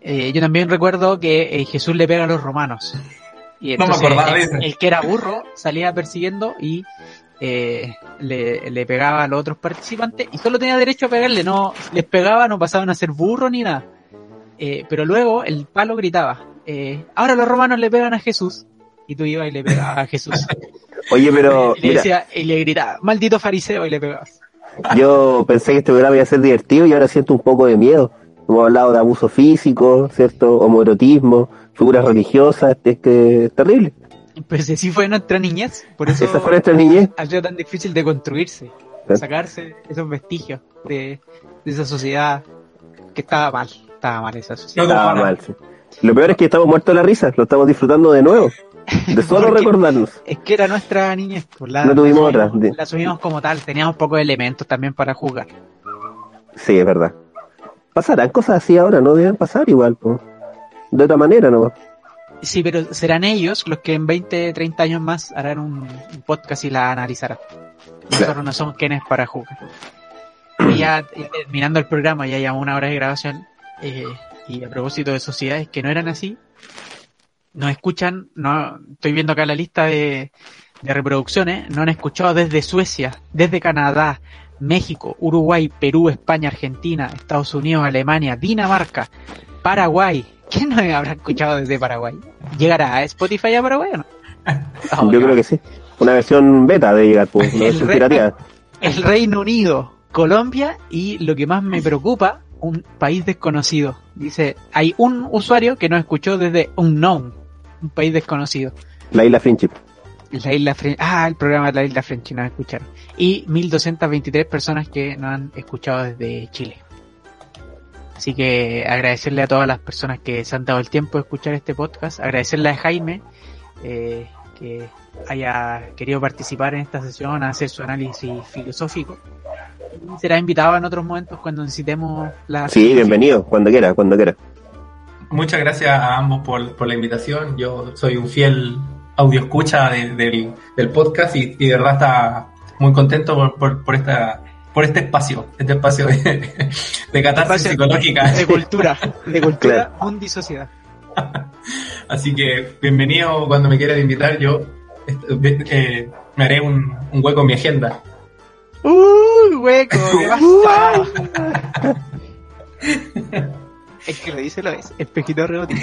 Eh, yo también recuerdo que eh, Jesús le pega a los romanos. Y No me acordaba el, el que era burro salía persiguiendo y eh, le, le pegaba a los otros participantes y solo tenía derecho a pegarle, no les pegaba, no pasaban a ser burro ni nada. Eh, pero luego el palo gritaba, eh, ahora los romanos le pegan a Jesús. Y tú ibas y le pegabas a Jesús. Oye, pero y le mira, decía, y le gritaba, maldito fariseo, y le pegabas. yo pensé que este programa iba a ser divertido y ahora siento un poco de miedo. Hemos hablado de abuso físico, ¿cierto? Homoerotismo, figuras religiosas, es que es terrible. Pues así fue nuestra niñez, por eso Esa fue nuestra niñez. ha sido tan difícil de construirse, Claro. sacarse esos vestigios de, de esa sociedad que estaba mal, estaba mal esa sociedad. No, Estaba mal, sí. Lo peor es que estamos muertos de la risa, lo estamos disfrutando de nuevo. De solo Porque- recordarnos. Es que era nuestra niñez, pues la, No tuvimos otra. La asumimos como tal, teníamos pocos elementos también para jugar. Sí, es verdad. Pasarán cosas así ahora, no deben pasar igual, po. De otra manera, ¿no? Sí, pero serán ellos los que en 20, 30 años más harán un, un podcast y la analizarán. Nosotros no somos quienes para jugar. Y ya eh, terminando el programa, ya llevamos una hora de grabación. eh, Y a propósito de sociedades que no eran así, nos escuchan, no, estoy viendo acá la lista de, de reproducciones, nos han escuchado desde Suecia, desde Canadá, México, Uruguay, Perú, España, Argentina, Estados Unidos, Alemania, Dinamarca, Paraguay. ¿Quién nos habrá escuchado desde Paraguay? ¿Llegará a Spotify a Paraguay o no? Yo creo que sí. Una versión beta de llegar, pues, una versión pirateada. El Reino Unido, Colombia y lo que más me preocupa, un país desconocido. Dice, hay un usuario que nos escuchó desde Unknown, un país desconocido. La isla Friendship. La isla French, ah, el programa de la isla French nos escucharon. Y 1223 personas que nos han escuchado desde Chile. Así que agradecerle a todas las personas que se han dado el tiempo de escuchar este podcast. Agradecerle a Jaime eh, que haya querido participar en esta sesión, a hacer su análisis filosófico. Será invitado en otros momentos cuando necesitemos la... Sí, bienvenido, cuando quiera, cuando quiera. Muchas gracias a ambos por, por la invitación. Yo soy un fiel audio escucha del, del podcast y, y de verdad está muy contento por, por, por esta por este espacio, este espacio de, de catarsis psicológica. De cultura, de cultura, mundo y sociedad. Así que bienvenido cuando me quieras invitar. Yo eh, me haré un, un hueco en mi agenda. ¡Uy, hueco! es que lo dice lo es. Espejito rebotito.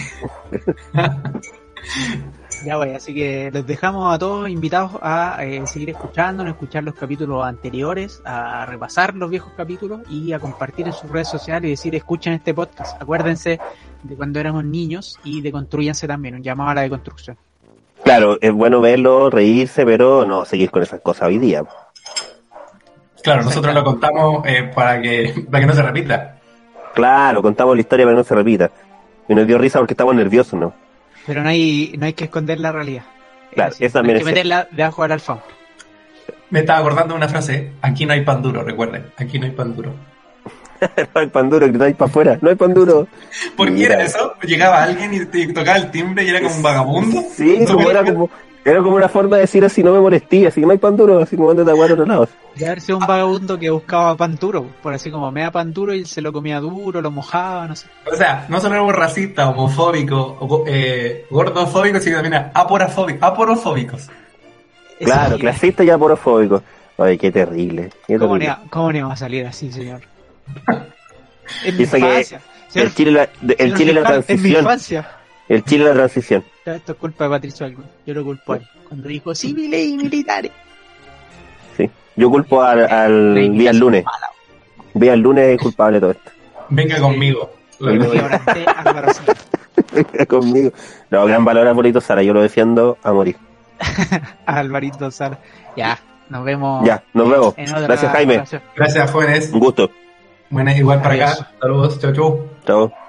ya, voy, así que los dejamos a todos invitados a eh, seguir escuchándonos, escuchar los capítulos anteriores, a repasar los viejos capítulos y a compartir en sus redes sociales y decir, escuchen este podcast. Acuérdense de cuando éramos niños y de construyanse también, un llamado a la deconstrucción. Claro, es bueno verlo, reírse, pero no seguir con esas cosas hoy día. Claro, nosotros lo contamos eh, para que para que no se repita. Claro, contamos la historia para que no se repita. Y nos dio risa porque estamos nerviosos, ¿no? Pero no hay, no hay que esconder la realidad. Claro, eso también hay que es meterla debajo del alfombra. Me estaba acordando de una frase, aquí no hay pan duro, recuerden, aquí no hay pan duro. no hay pan duro, gritáis para afuera, no hay pan duro. ¿Por qué Mira. era eso? Llegaba alguien y te tocaba el timbre y era como un vagabundo. Sí, como era como, era como una forma de decir así, no me molestí, así que no hay pan duro, así como andate a guardar a otro lado. De haber sido un vagabundo que buscaba pan duro, por así como me da pan duro y se lo comía duro, lo mojaba, no sé. O sea, no solo éramos racistas, homofóbicos, eh, gordofóbicos, sino también aporafóbicos, aporofóbicos. Claro, Eso, clasista y aporofóbico. Ay, qué terrible. Qué ¿Cómo terrible. ¿Cómo no iba a salir así, señor? Es mi Piensa que infancia. Señor, El Chile, la, el señor Chile la Gilfán, Es mi transición. infancia. El Chile la transición. Todo Esto es culpa de Patricio Algo. Yo lo culpo a él. Cuando dijo civiles y militares. Sí. Yo culpo al, al día lunes. Día lunes es culpable de todo esto. Venga conmigo. El Sala. Conmigo. No, gran valor a Polito Sara, yo lo defiendo a morir. Alvarito Sala. Ya, nos vemos. Ya, nos vemos. Gracias, Jaime. Gracias, jóvenes. Un gusto. Buenas, igual para Adiós. acá. Saludos, chau, chau. Chao.